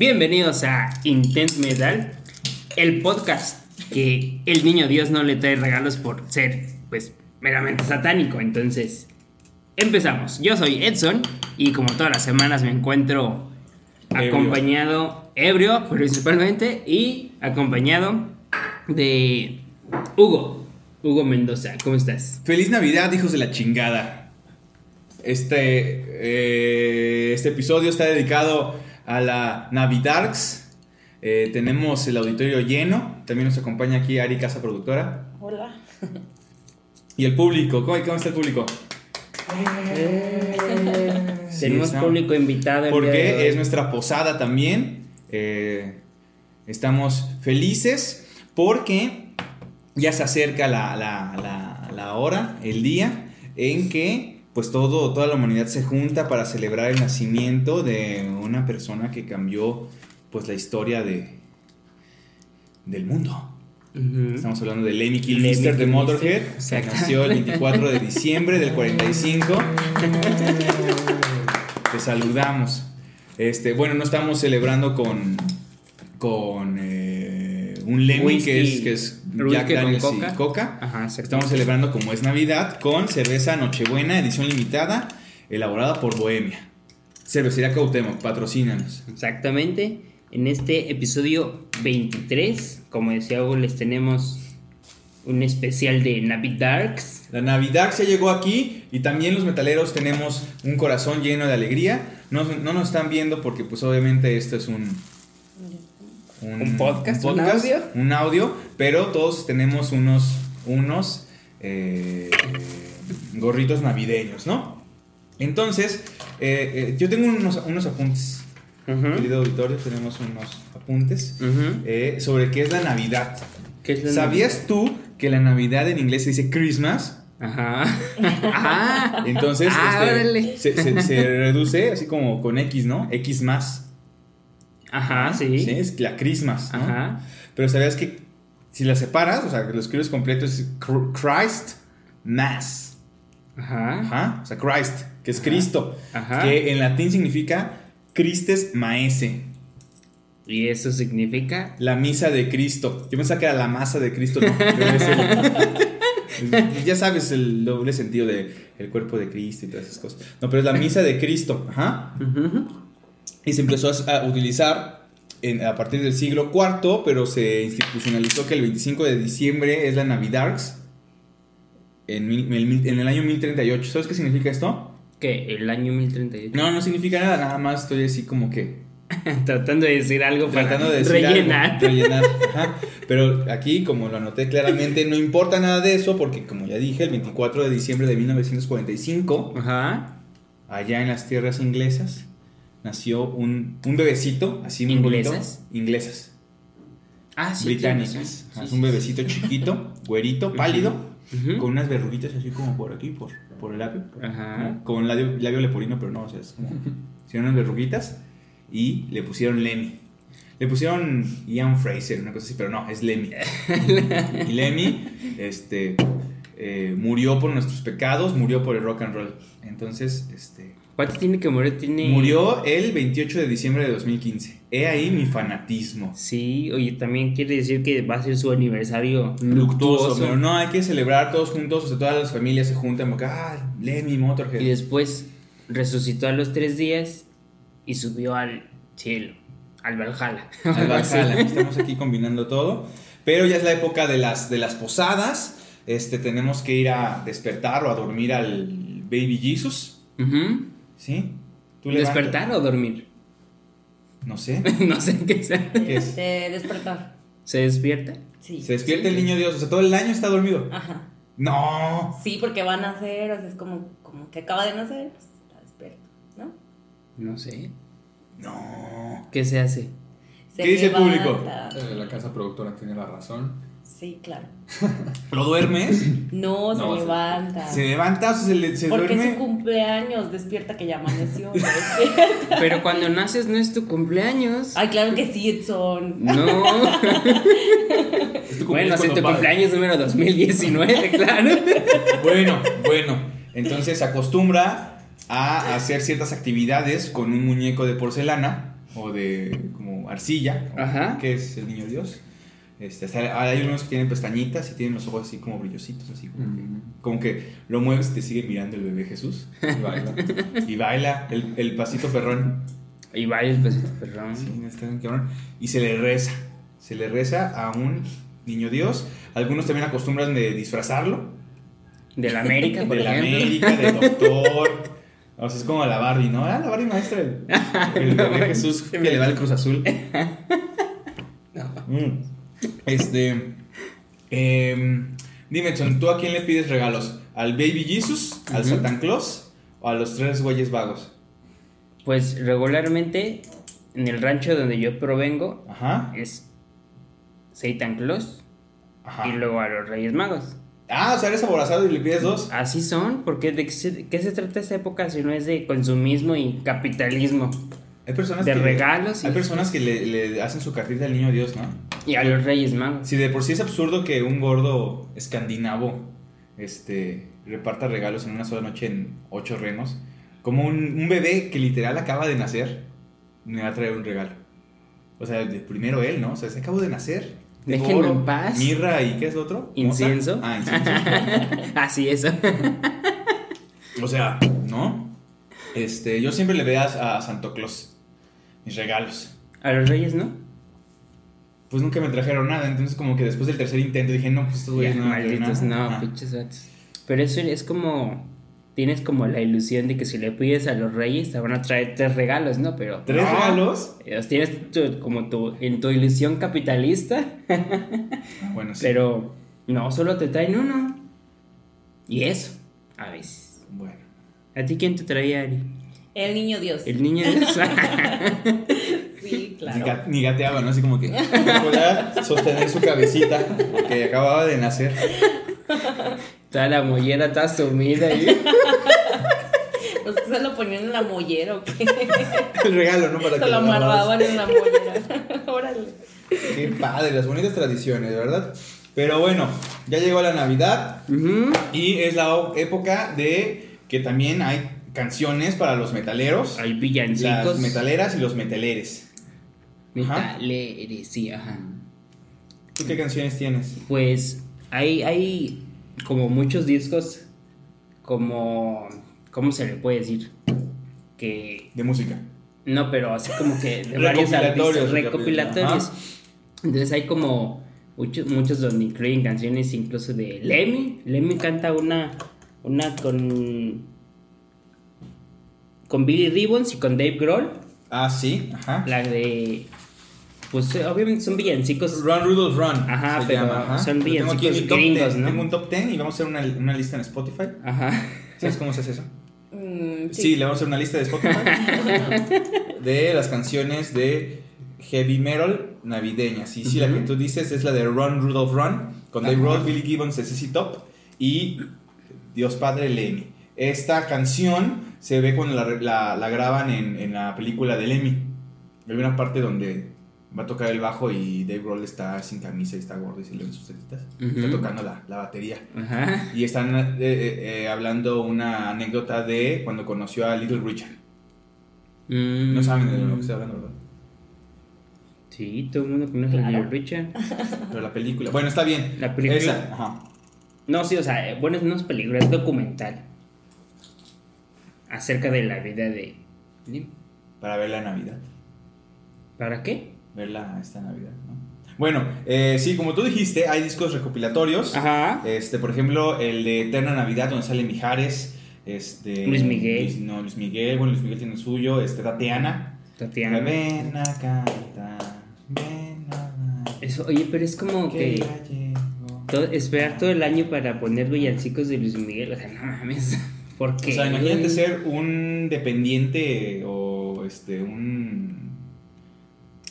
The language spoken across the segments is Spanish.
Bienvenidos a Intense Metal, el podcast que el niño Dios no le trae regalos por ser, pues, meramente satánico. Entonces, empezamos. Yo soy Edson y como todas las semanas me encuentro Ebrio. acompañado, ebrio principalmente, y acompañado de Hugo. Hugo Mendoza, ¿cómo estás? Feliz Navidad, hijos de la chingada. Este, eh, este episodio está dedicado a la Navidarks. Eh, tenemos el auditorio lleno. También nos acompaña aquí Ari, casa productora. Hola. Y el público. ¿Cómo, cómo está el público? Sí, Tenemos está- público invitado. el día de Porque hoy. es nuestra posada también. Eh, estamos felices porque ya se acerca la, la- la- la hora, el día en que pues todo, toda la humanidad se junta para celebrar el nacimiento de una persona que cambió pues la historia de, del mundo. Estamos hablando de Lemmy Kilmister de Motorhead, que nació el 24 de diciembre del 45. Te saludamos. Este, bueno, no estamos celebrando con con eh, un Lemmy que es, que es Jack con Daniels coca. y Coca. Ajá. Estamos celebrando como es Navidad con cerveza Nochebuena edición limitada elaborada por Bohemia. Cervecería Cuauhtémoc, patrocínanos. Exactamente. En este episodio 23, como decía Hugo, les tenemos un especial de Navi Darks. La Navidad se llegó aquí y también los metaleros tenemos un corazón lleno de alegría. No, no nos están viendo porque pues obviamente esto es un... ¿Un podcast? ¿Un audio? un audio, pero todos tenemos unos, unos eh, gorritos navideños, ¿no? Entonces, eh, eh, yo tengo unos, unos apuntes. Ujú. Querido auditorio, tenemos unos apuntes sobre qué es la Navidad. ¿Qué es la ¿Sabías tú que la Navidad en inglés se dice Christmas? Ajá. Ajá. Entonces, Ah, este, se- se reduce así como con X, ¿no? X más. Ajá, sí. Sí, es la Christmas, ¿no? Ajá. Pero ¿sabías que si la separas, o sea, que lo escribes completo es Christ Mass? Ajá. Ajá. O sea, Christ, que es Cristo. Ajá. Que en latín significa Christes Maese. Y eso significa. La misa de Cristo. Yo pensaba que era la masa de Cristo, no. el- ya sabes el doble sentido de el cuerpo de Cristo y todas esas cosas. No, pero es la misa de Cristo. Ajá. Y se empezó a utilizar en- a partir del siglo IV, pero se institucionalizó que el 25 de diciembre es la Navidarks. En, mil- en el, en el año 1038. ¿Sabes qué significa esto? ¿Qué? ¿El año 1038? No, no significa nada, nada más estoy así como que Tratando de decir algo para tratando de decir rellenar. algo, rellenar. Ajá. Pero aquí, como lo anoté claramente, no importa nada de eso, porque como ya dije, el 24 de diciembre de 1945, Ajá. allá en las tierras inglesas, nació un, un bebecito, así muy bonito. ¿Inglesas? Inglesas, Ah, sí. británicas. Sí, es un bebecito chiquito, güerito, pálido, Ujú. con unas verruguitas así como por aquí, por, por el labio. Ajá. Con labio, labio leporino, pero no, o sea, es como. Hicieron unas verruguitas y le pusieron Lemmy. Le pusieron Ian Fraser, una cosa así, pero no, es Lemmy. y Lemmy este, eh, murió por nuestros pecados, murió por el rock and roll. Entonces, este, ¿Cuánto tiene que morir? Tiene. murió el 28 de diciembre de 2015. He ahí mi fanatismo. Sí, oye, también quiere decir que va a ser su aniversario Luctuoso, luctuoso. pero no hay que celebrar todos juntos, o sea, todas las familias se juntan, porque, ah, Lemmy, Motorhead. Y después resucitó a los tres días y subió al cielo, al Valhalla. al Valhalla. Estamos aquí combinando todo. Pero ya es la época de las, de las posadas. Este, tenemos que ir a despertar o a dormir al Baby Jesus. Ujú. ¿Sí? ¿Tú levantas? ¿Despertar o dormir? No sé. no sé qué sea. ¿Qué es? De despertar. ¿Se despierta? Sí. Se despierta el niño Dios. O sea, todo el año está dormido. Ajá. No. Sí, porque va a nacer, o sea, es como, como que acaba de nacer, pues está despierto, ¿no? No sé. No. ¿Qué se hace? Se ¿Qué dice el público? Eh, La casa productora tiene la razón. Sí, claro. ¿Lo duermes? No, se No, se- levanta. ¿Se levanta o se, le- se porque es duerme? su cumpleaños, despierta que ya amaneció. despierta. Pero cuando naces no es tu cumpleaños. Ay, claro que sí, Edson. No. Es tu bueno, cumpleaños si tu cumpleaños número 2019, claro. Bueno, bueno. Entonces se acostumbra a hacer ciertas actividades con un muñeco de porcelana o de como arcilla, Ajá. que es el niño Dios. Este, hasta- hay unos que tienen pestañitas y tienen los ojos así como brillositos, así como, que, como que lo mueves y te sigue mirando el bebé Jesús. Y baila. Y baila el, el pasito perrón. Y varios pesitos, perdón. Sí, está bien cabrón. Y se le reza. Se le reza a un niño Dios. Algunos también acostumbran de disfrazarlo. De la América, por de la ejemplo. América, del doctor. O sea, es como la Barbie, ¿no? Ah, la Barbie maestra. El, el bebé Jesús que le va al Cruz Azul. Mm. Este. em, dime, Chon, ¿tú a quién le pides regalos? ¿Al Baby Jesus? ¿Al. Satan Claus? ¿O a los tres güeyes vagos? Pues regularmente en el rancho donde yo provengo Ajá. es Satan Claus Ajá. y luego a los Reyes Magos. Ah, o sea, eres aborazado y le pides dos. Así son, porque ¿de qué se, qué se trata esta época si no es de consumismo y capitalismo? Hay personas De que, regalos y- Hay personas que le, le hacen su cartita al niño Dios, ¿no? Y a los Reyes Magos. Si de por sí es absurdo que un gordo escandinavo este, reparta regalos en una sola noche en ocho renos, como un, un bebé que literal acaba de nacer, me va a traer un regalo. O sea, primero él, ¿no? O sea, se acabó de nacer. Déjenlo en paz. Mirra y ¿qué es lo otro? Incienso. ¿Mota? Ah, incienso. Así es. O sea, ¿no? Este, yo siempre le veo a, a Santo Claus mis regalos. a los Reyes, ¿no? Pues nunca me trajeron nada, entonces como que después del tercer intento dije, no, pues estos güeyes no malditos, nada. no, pinches vatos. Pero eso es como. Tienes como la ilusión de que si le pides a los reyes te van a traer tres regalos, ¿no? Pero. ¿Tres no. regalos? Los tienes tu- como tu, en tu ilusión capitalista, Ah, bueno, sí. pero no, solo te traen uno. Y eso, a veces. Bueno. ¿A ti quién te traía, Ari? El niño Dios. El niño de Sí, Ni, claro. ga- ni gateaba, ¿no? Así como que podía sostener su cabecita porque acababa de nacer. Toda la mollera toda sumida y... Los que se lo ponían en la mollera o qué. El regalo, ¿no? Para Se que lo amarraban en la mollera. Órale. Qué padre, las bonitas tradiciones, ¿verdad? Pero bueno, ya llegó la Navidad Ujú. y es la época de que también hay canciones para los metaleros, Hay las villancicos. metaleras y los metaleres. Ajá. Metaleres, sí, ajá. ¿Tú qué canciones tienes? Pues hay, hay como muchos discos, como, ¿cómo se le puede decir? Que, De música. no, pero así como que de varios artistas Recopilatorios. Entonces hay como muchos, muchos donde incluyen canciones incluso de Lemmy. Lemmy canta una, una con, con Billy Ribbons y con Dave Grohl. Ah, sí, ajá. La de, pues eh, obviamente son villancicos. Run Rudolph Run. Ajá, se pero llama, ajá. son tengo villancicos top gringos, 10. ¿no? Tengo un top 10 y vamos a hacer una, una lista en Spotify. Ajá. ¿Sabes cómo se hace eso? Mm, Sí. le vamos a hacer una lista de Spotify de las canciones de heavy metal navideñas. Y sí, la que tú dices es la de Run Rudolph Run con Dave. Grohl, Billy Gibbons, CC Top y Dios Padre Lemmy. Esta canción se ve cuando la, la- la graban en, en la película de Lemmy. Hay una parte donde va a tocar el bajo y Dave Grohl está sin camisa y está gordo y se le ven sus tetitas. Está tocando la, la batería. Ajá. Y están eh, eh, eh, hablando una anécdota de cuando conoció a Little Richard. Mm. No saben de lo que estoy hablando, ¿verdad? Sí, todo el mundo conoce a. Little Richard. Pero la película. Bueno, está bien. La película. Esa, ajá. No, sí, o sea, eh, bueno, no es película, es documental. Acerca de la vida de. Para ver la Navidad. ¿Para qué? Verla esta Navidad, ¿no? Bueno, eh, sí, como tú dijiste, hay discos recopilatorios. Ajá. Este, por ejemplo, el de Eterna Navidad, donde sale Mijares. Este, Luis Miguel. Luis- no, Luis Miguel, bueno, Luis Miguel tiene el suyo. Este, Tatiana. Tatiana. Ven a cantar, ven a Eso, oye, pero es como que todo- esperar todo el año para poner villancicos de Luis Miguel. O sea, no mames. O sea, imagínate ser un dependiente o este un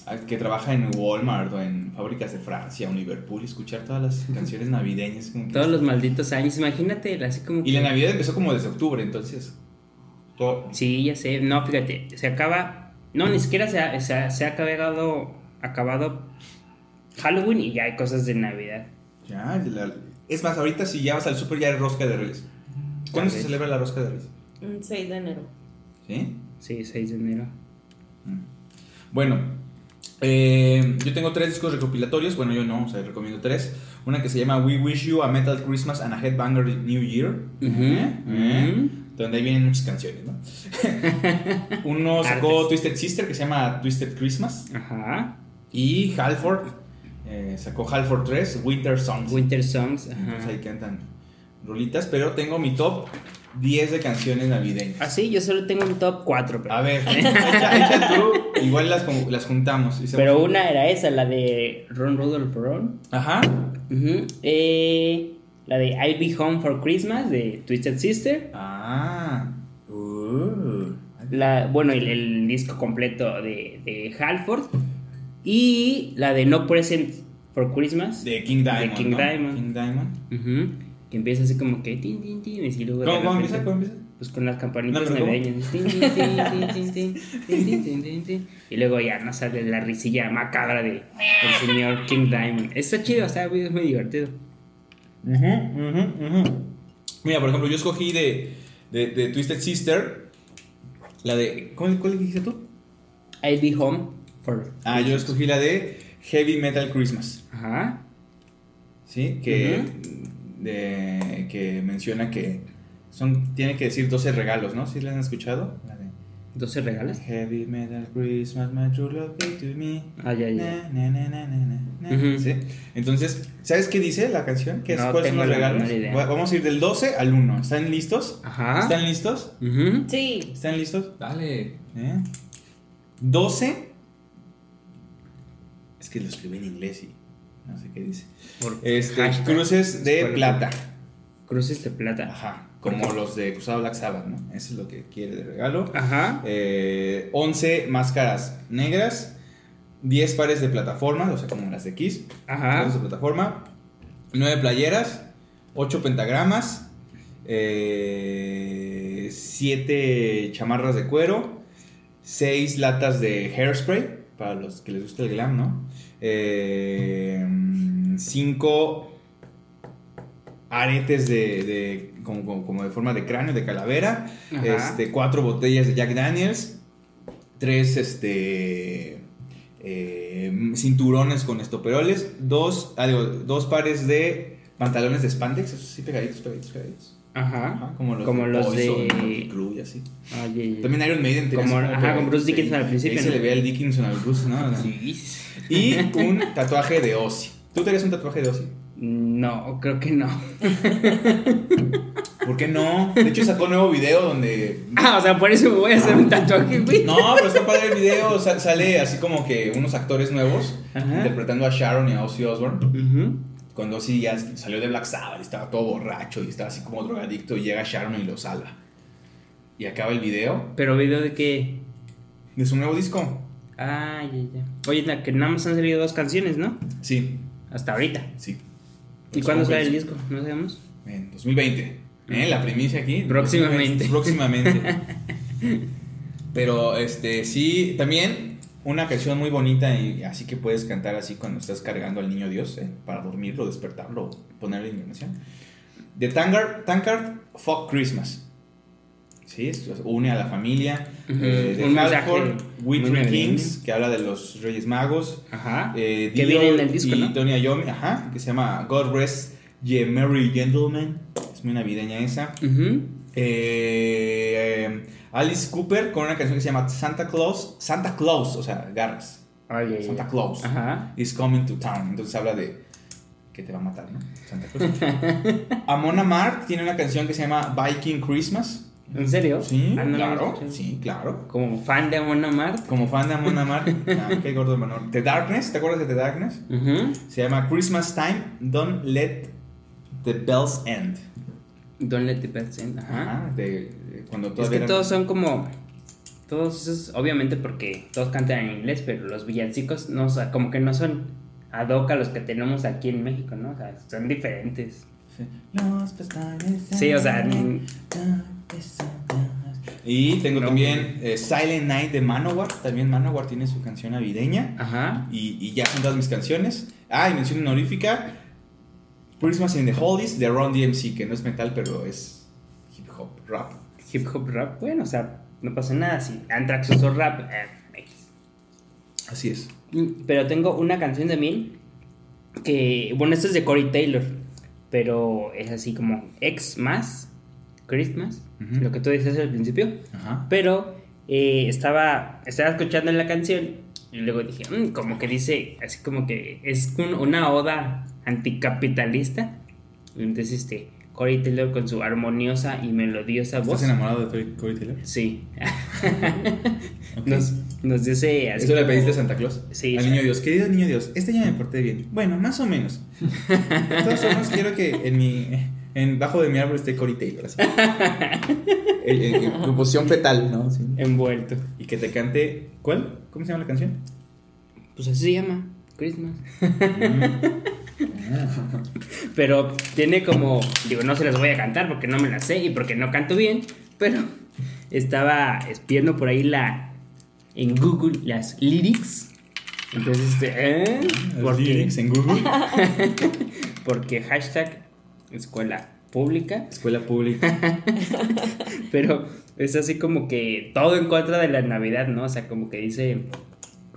ah, que trabaja en Walmart o en fábricas de Francia o Liverpool y escuchar todas las canciones navideñas. como que- Todos los malditos años. Imagínate, así como. Y la Navidad empezó como desde octubre, entonces. todo- Sí, ya sé. No, fíjate, se acaba. No, ni siquiera se ha, se ha, se ha acabado, acabado Halloween y ya hay cosas de Navidad. Ya, la- es más, ahorita si ya vas al super ya hay rosca de reyes. ¿Cuándo se celebra la rosca de reyes? Un 6 de enero. ¿Sí? Sí, 6 de enero. Mm. Bueno, eh, yo tengo tres discos recopilatorios. Bueno, yo no, o sea, recomiendo tres. Una que se llama We Wish You a Metal Christmas and a Headbanger New Year. Eh, ujú. Donde ahí vienen muchas canciones, ¿no? Uno sacó Twisted Sister que se llama Twisted Christmas. Ajá. Y Halford eh, sacó Halford 3, Winter Songs. Winter Songs. Entonces Ajá. ahí cantan rolitas, pero tengo mi top 10 de canciones navideñas. Ah, sí, yo solo tengo un top 4. Pero, A ver, echa, echa tú, igual las, las juntamos. pero un- una era esa, la de Ron Rudolph Ron. Ajá. Eh, la de I'll Be Home for Christmas de Twisted Sister. Ah. Uh. La, bueno, el, el disco completo de, de Halford. Y la de No Present for Christmas. De King Diamond. De King ¿no? Diamond. King Diamond. Ujú que empieza así como que tin, tin, tin, y luego ¿Cómo, ¿cómo empieza? ¿Cómo empieza? Pues con las campanitas navideñas. Y luego ya no sale la risilla macabra de el señor King Diamond. Está chido, está muy divertido. Uh -huh, uh. Mira, por ejemplo, yo escogí de, de, Twisted Sister la de. ¿Cuál, cuál dijiste tú? I'll be home for. Ah, yo escogí la de Heavy Metal Christmas. Ajá. Sí, que de, que menciona que son tiene que decir 12 regalos, ¿no? ¿Sí la han escuchado? La de 12 regalos. Heavy Metal Christmas, my true love gave to me. Ah. Na, na, na, na. Ujú. ¿Sí? Entonces, ¿sabes qué dice la canción? ¿Qué es, No ¿Cuáles son los regalos? Vamos a ir del 12 al 1. ¿Están listos? Ajá. ¿Están listos? Sí. ¿Están listos? Dale. ¿Eh? 12. Es que lo escribí en inglés y no sé qué dice. Este, hashtag. cruces de plata. Cruces de plata. Ajá. Como los de Cruzado Black Sabbath, ¿no? Eso es lo que quiere de regalo. Ajá. Eh, 11 máscaras negras. 10 pares de plataformas, o sea, como las de Kiss. Ajá. Pares de plataforma. 9 playeras. 8 pentagramas. 7 chamarras de cuero. 6 latas de hairspray. Para los que les gusta el glam, ¿no? 5 aretes de, de- como, como- como de forma de cráneo, de calavera. Ajá. Este, 4 botellas de Jack Daniels. 3 este, eh, cinturones con estoperoles. 2 dos pares de pantalones de spandex. Sí, pegaditos, pegaditos, pegaditos. Ajá. Ajá, como los Como de los Poison, de- Crue y así. Ah. También Iron Maiden tenía Como- ajá, con Bruce ahí. Dickinson al principio, Ahí se le ve el Dickinson al Bruce, ¿no? Sí. Y un tatuaje de Ozzy. ¿Tú tenías un tatuaje de Ozzy? No, creo que no. ¿Por qué no? De hecho sacó un nuevo video donde... Ah, o sea, por eso me voy a hacer un tatuaje, güey. No, pero está padre el video. sa- sale así como que unos actores nuevos Ajá. interpretando a Sharon y a Ozzy Osbourne. Ujú. Cuando Ozzy ya salió de Black Sabbath y estaba todo borracho y estaba así como drogadicto y llega Sharon y lo salva. Y acaba el video Pero video de qué. de su nuevo disco. Ah, ya, ya. Oye, que nada más han salido dos canciones, ¿no? Sí, Hasta ahorita. sí. ¿Y cuándo ¿cómo sale el disco? ¿No sabemos? En 2020. ¿eh? La primicia aquí. Próximamente. Próximamente. Pero este sí, también una canción muy bonita y así que puedes cantar así cuando estás cargando al niño Dios, ¿eh? para dormirlo, despertarlo, ponerle información. De Tankard, Tankard Fuck Christmas. Sí, esto une a la familia. Ujú, Eh, de un Halford, We Three. Kings, que habla de los Reyes Magos. Ajá. Eh, que viene en el disco, y ¿no? Tony Iommi, ajá, que se llama God Rest Ye Merry Gentlemen. Es muy navideña esa. Ujú. Eh, eh, Alice Cooper con una canción que se llama Santa Claus. Santa Claus, o sea, garras. Ya, ya. Santa Claus Ajá. is coming to town. Entonces habla de que te va a matar, ¿no? Santa Claus. Amon Amarth tiene una canción que se llama Viking Christmas. ¿En serio? Sí, Ah, no claro. Sí, claro. Como fan de Amon Amarth. Como fan de Amon Amarth, ah, qué gordo de menor. The Darkness, ¿te acuerdas de The Darkness? Ujú. Se llama Christmas Time, Don't Let the Bells End. Don't let the best end. Ajá. Ajá, de, Es que eran- todos son como. Todos esos, obviamente porque todos cantan en inglés, pero los villancicos no, o sea, como que no son ad hoc a los que tenemos aquí en México, ¿no? O sea, son diferentes. Sí. Los pestañas Sí, o sea, Y tengo No. también eh, Silent Night de Manowar. También Manowar tiene su canción navideña. Ajá. Y, y ya son todas mis canciones. Ah, y mención honorífica. Christmas in the Holies de Ron DMC, que no es metal, pero es hip hop, rap. Hip hop rap, bueno, o sea, no pasa nada si Anthrax usó rap. eh, X. Así es. Mm, Pero tengo una canción también que, bueno, esto es de Corey Taylor, pero es así como ex más Christmas, lo que tú dices al principio. Pero eh, estaba, estaba escuchando la canción y luego dije, "Mm", como que dice, así como que es un- una oda anticapitalista. Entonces, este, Corey Taylor con su armoniosa y melodiosa voz. ¿Estás enamorado de Corey- Taylor? Sí. Ok. nos, nos dice así. ¿Eso le pediste a Santa Claus? Sí, Al niño Dios. Querido niño Dios, este año me porté bien. Bueno, más o menos. De todas formas, quiero que en mi. En bajo de mi árbol esté Corey Taylor. Así. en, en- en tu posición fetal, ¿no? Sí. Envuelto. Y que te cante. ¿Cuál? ¿Cómo se llama la canción? Pues así se llama, Christmas. Pero tiene como, digo, no se las voy a cantar porque no me las sé y porque no canto bien, pero estaba espiando por ahí la en Google las lyrics. Entonces, este, ¿eh? Porque, lyrics en Google. porque hashtag escuela pública, Escuela pública. pero es así como que todo en contra de la Navidad, ¿no? O sea, como que dice,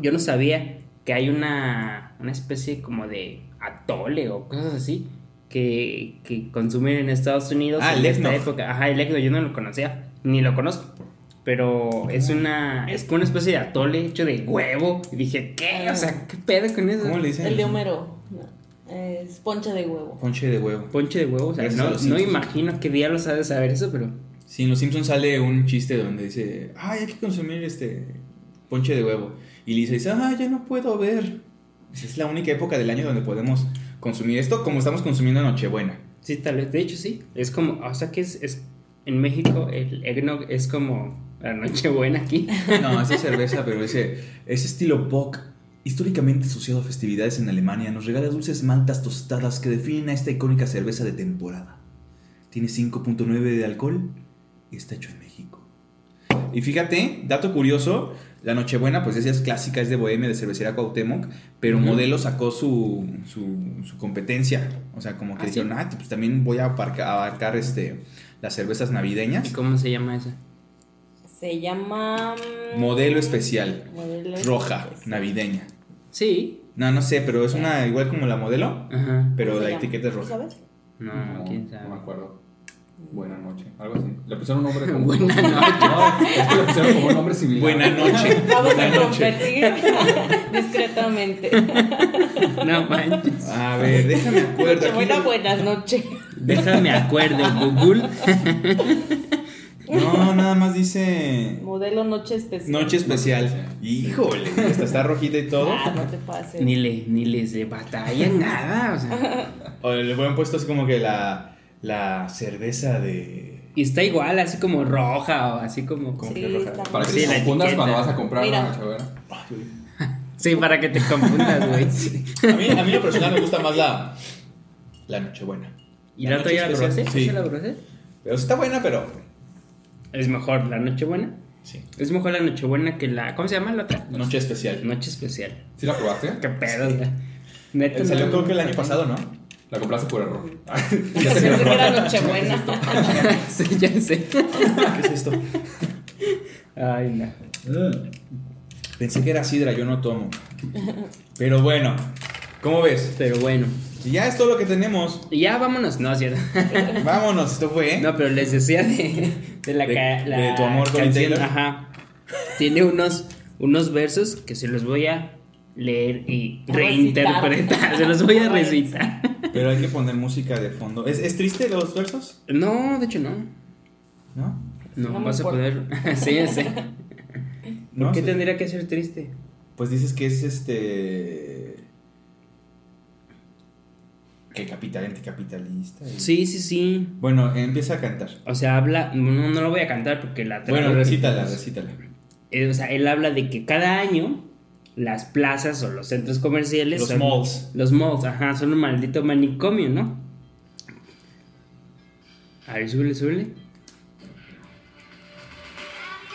yo no sabía que hay una, una especie como de atole o cosas así que, que consumen en Estados Unidos Ah, en el esta época. Ajá, el eggnog, yo no lo conocía, ni lo conozco. Pero es una, es como una especie de atole hecho de huevo. Y dije, ¿qué? O sea, ¿qué pedo con eso? ¿Cómo le dicen? El de Homero. no, Es ponche de huevo. Ponche de huevo. Ponche de huevo, o sea, no, los no Simpsons. imagino qué diablos ha de saber eso, pero Sí, en Los Simpsons sale un chiste donde dice, ay, hay que consumir este ponche de huevo. Y Lisa dice, ah, ya no puedo ver. Esa Es la única época del año donde podemos consumir esto como estamos consumiendo Nochebuena. Sí, tal vez. De hecho, sí. Es como, o sea que es, es en México el eggnog es como la Nochebuena aquí. No, esa cerveza, pero ese, ese estilo Bock, históricamente asociado a festividades en Alemania, nos regala dulces maltas tostadas que definen a esta icónica cerveza de temporada. Tiene 5.9 de alcohol y está hecho en. Y fíjate, dato curioso, la Nochebuena, pues esa es clásica, es de Bohemia, de cervecería Cuauhtémoc, pero. Modelo sacó su, su, su competencia. O sea, como que ¿Ah, dijeron, ah, pues también voy a abarca- abarcar este, las cervezas navideñas. ¿Y cómo se llama esa? Se llama. mm, Modelo especial, modelo roja, especial. navideña. Sí. No, no sé, pero es una igual como la modelo, Ajá. pero ¿Cómo la llama? etiqueta es ¿Tú roja. sabes? No, quién sabe. No me acuerdo. Buena noche, algo así. Le pusieron un nombre como. Buena noche. No, es que le pusieron como un nombre similar. Buena noche. Vamos Buena a competir discretamente. No manches. A ver, déjame acuerdo. aquí. Buena, buenas noches. Déjame acuerdo, Google. No, nada más dice Modelo noche especial. noche especial. Híjole, esta está rojita y todo. Ah, no te pases. Ni, le, ni les de batalla, nada. O sea, O le hubieran puesto así como que la, la cerveza de. y está igual, así como roja o así como. Como Sí, que roja. está Para que Sí, te la confundas etiqueta. cuando vas a comprar Mira. una Nochebuena. Sí, para que te confundas, güey. A mí, a mí lo personal me gusta más la, la Nochebuena. ¿Y la otra ya la probaste? Sí. ¿Esa la probaste? Pero está buena, pero. Es mejor la Nochebuena. Sí. Es mejor la Nochebuena que la. ¿Cómo se llama la otra? Noche especial. Noche especial. ¿Sí la probaste? ¿Qué pedo? Neta, Eh, Salió no- creo que el año pasado, ¿no? La compraste por error. Yo pensé que era Nochebuena. sí, ya sé. ¿Qué es esto? Ay, no. Pensé que era sidra, yo no tomo. Pero bueno, ¿cómo ves? Pero bueno. Y ya es todo lo que tenemos. Y ya vámonos. No, cierto. Vámonos, esto fue. ¿eh? No, pero les decía de, de la, De- ca- la de tu amor, canción, Taylor. Ajá. Tiene unos, unos versos que se los voy a leer y reinterpretar. Se los voy a recitar. Pero hay que poner música de fondo. ¿Es, es triste los versos? No, de hecho no. ¿No? No, vas a poder. sí, ya sé. ¿No? ¿Por qué Sí. tendría que ser triste? Pues dices que es este. Que capital anticapitalista. y- Sí, sí, sí. Bueno, empieza a cantar. O sea, habla. No, no lo voy a cantar porque la Bueno, recítala, recítala. O sea, él habla de que cada año las plazas o los centros comerciales Los son- malls. Los malls, ajá, son un maldito manicomio, ¿no? A ver, súbele, súbele.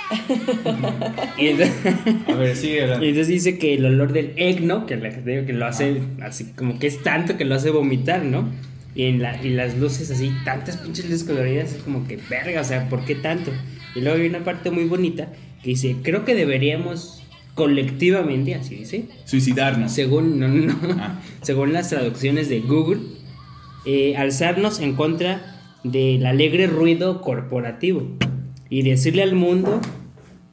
y, entonces, A ver, sigue y entonces dice que el olor del eggnog, que, la, que te digo que lo hace así como que es tanto que lo hace vomitar, ¿no? Y, en la, y las luces así, tantas pinches luces coloridas, es como que verga, o sea, ¿por qué tanto? Y luego hay una parte muy bonita que dice, creo que deberíamos colectivamente, así dice, Suicidarnos. según, no, no, Ah. según las traducciones de Google, eh, alzarnos en contra del alegre ruido corporativo y decirle al mundo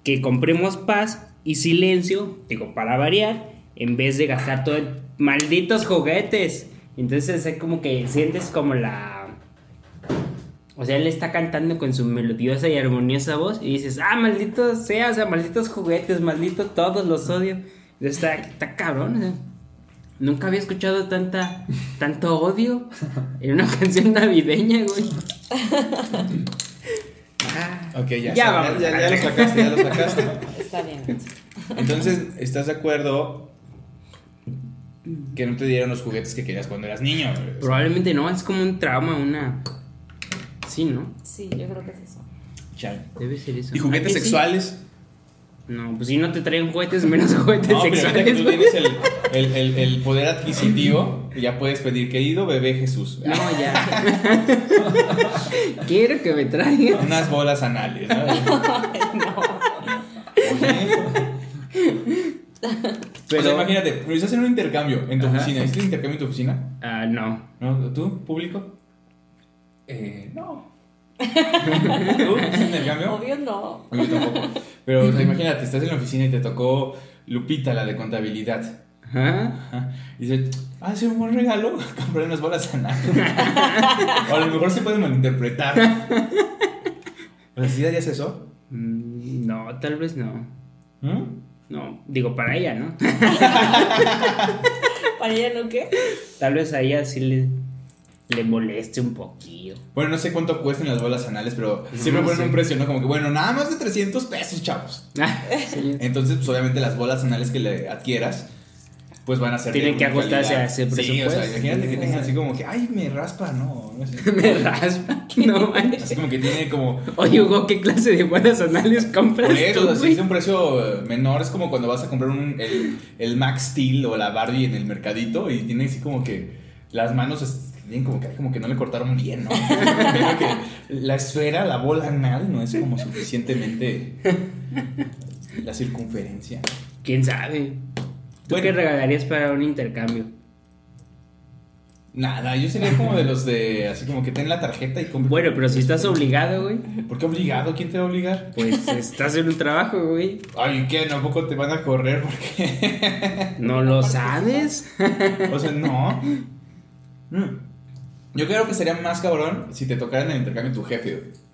que compremos paz y silencio, digo, para variar, en vez de gastar todo en malditos juguetes. Entonces es como que sientes como la... O sea, él está cantando con su melodiosa y armoniosa voz y dices, ah, maldito sea, o sea, malditos juguetes, malditos todos los odio. Entonces está, está cabrón, o sea, Nunca había escuchado tanta, tanto odio en una canción navideña, güey. Ah, Ok, ya, Ya ya, vamos. ya, ya lo sacaste, ya lo sacaste. Está bien. Entonces, ¿estás de acuerdo que no te dieron los juguetes que querías cuando eras niño? Probablemente no, es como un trauma, una... Sí, ¿no? Sí, yo creo que es eso. Chale. Debe ser eso. ¿Y juguetes sexuales? No, pues si no te traen juguetes, menos juguetes No, pero sexuales. tú tienes el, el, el, el poder adquisitivo, ya puedes pedir, querido bebé Jesús, No, ya. Quiero que me traigan. unas bolas anales, ¿no? Pero o sea, imagínate, pero estás en un intercambio en tu Ajá. oficina. ¿Hiciste un intercambio en tu oficina? Ah, no. ¿No? ¿Tú, público? Eh, no. ¿Tú? ¿Hiciste un intercambio? Obvio no. Yo tampoco. Pero o sea, imagínate, estás en la oficina y te tocó Lupita, la de contabilidad. Ajá. Y dice, ah, es un buen regalo, compré unas bolas anales. o a lo mejor se puede malinterpretar. O sea, ¿sí darías eso? Mm, No, tal vez no. ¿Mm? No, digo para ella, ¿no? ¿Para ella no qué? Tal vez a ella sí le, le moleste un poquillo. Bueno, no sé cuánto cuestan las bolas anales, pero siempre ponen un precio, ¿no? Como que, bueno, nada más de 300 pesos, chavos. Ah, sí. Entonces, pues obviamente las bolas anales que le adquieras, pues van a ser. de Tienen que ajustarse calidad. a ese Sí, o sea, imagínate que tengan así como que, ay, me raspa, no. no sé. Me raspa. No manches. Así como que tiene como. Oye, Hugo, ¿qué clase de buenas anales compras Por eso, tú, o sea, si güey? es un precio eh, menor, es como cuando vas a comprar un, el, el Max Steel o la Barbie en el mercadito y tiene así como que las manos tienen como que, como que no le cortaron bien, ¿no? Que la esfera, la bola anal no es como suficientemente la circunferencia. ¿Quién sabe? ¿Tú Bueno. qué regalarías para un intercambio? Nada, yo sería como de los de así como que ten la tarjeta y compra. Bueno, pero si estás obligado, güey, ¿Por qué obligado? ¿Quién te va a obligar? pues estás en un trabajo, güey. Ay, ¿qué? ¿Tampoco te van a correr? porque ¿No lo sabes? O sea, no. Mm. Yo creo que sería más cabrón si te tocara en el intercambio tu jefe. güey.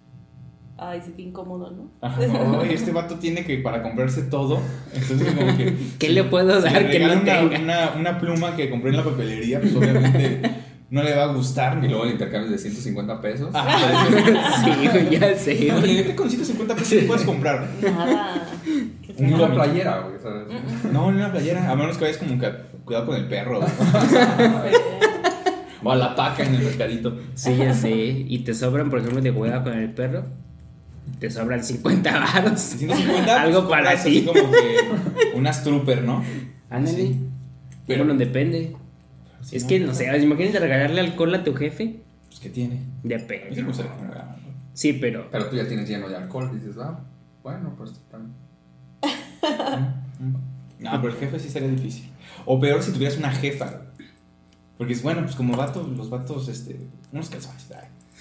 Ay, sí, qué incómodo, ¿no? Ajá. Ay, este vato tiene que para comprarse todo. Entonces, como que. ¿Qué le puedo si dar le que no una, tenga? Una, una pluma que compré en la papelería, pues obviamente no le va a gustar. Y luego el intercambio es de 150 pesos. Ajá. Sí, ya sé, güey. Oye, con 150 pesos ¿qué puedes comprar? Nada. ¿Qué Un Una playera, güey. ¿sabes? No, en una playera. A menos que vayas como que cuidado con el perro. O a la paca en el mercadito. Sí, ya sé. Y te sobran, por ejemplo, de juega con el perro. Te sobran 50 varos. 150 Algo pues, para así ti. como que unas trooper, ¿no? Ándale. Sí. Pero Pero- no depende. Es no, que, no sé, imagínate regalarle alcohol a tu jefe. Pues, ¿qué tiene? Depende. que. Sí, pero. Pero tú ya tienes lleno de alcohol. Dices, ah, bueno, pues también. No, pero el jefe sí sería difícil. O peor si tuvieras una jefa. Porque es bueno, pues como vato, los vatos, este, unos calzones.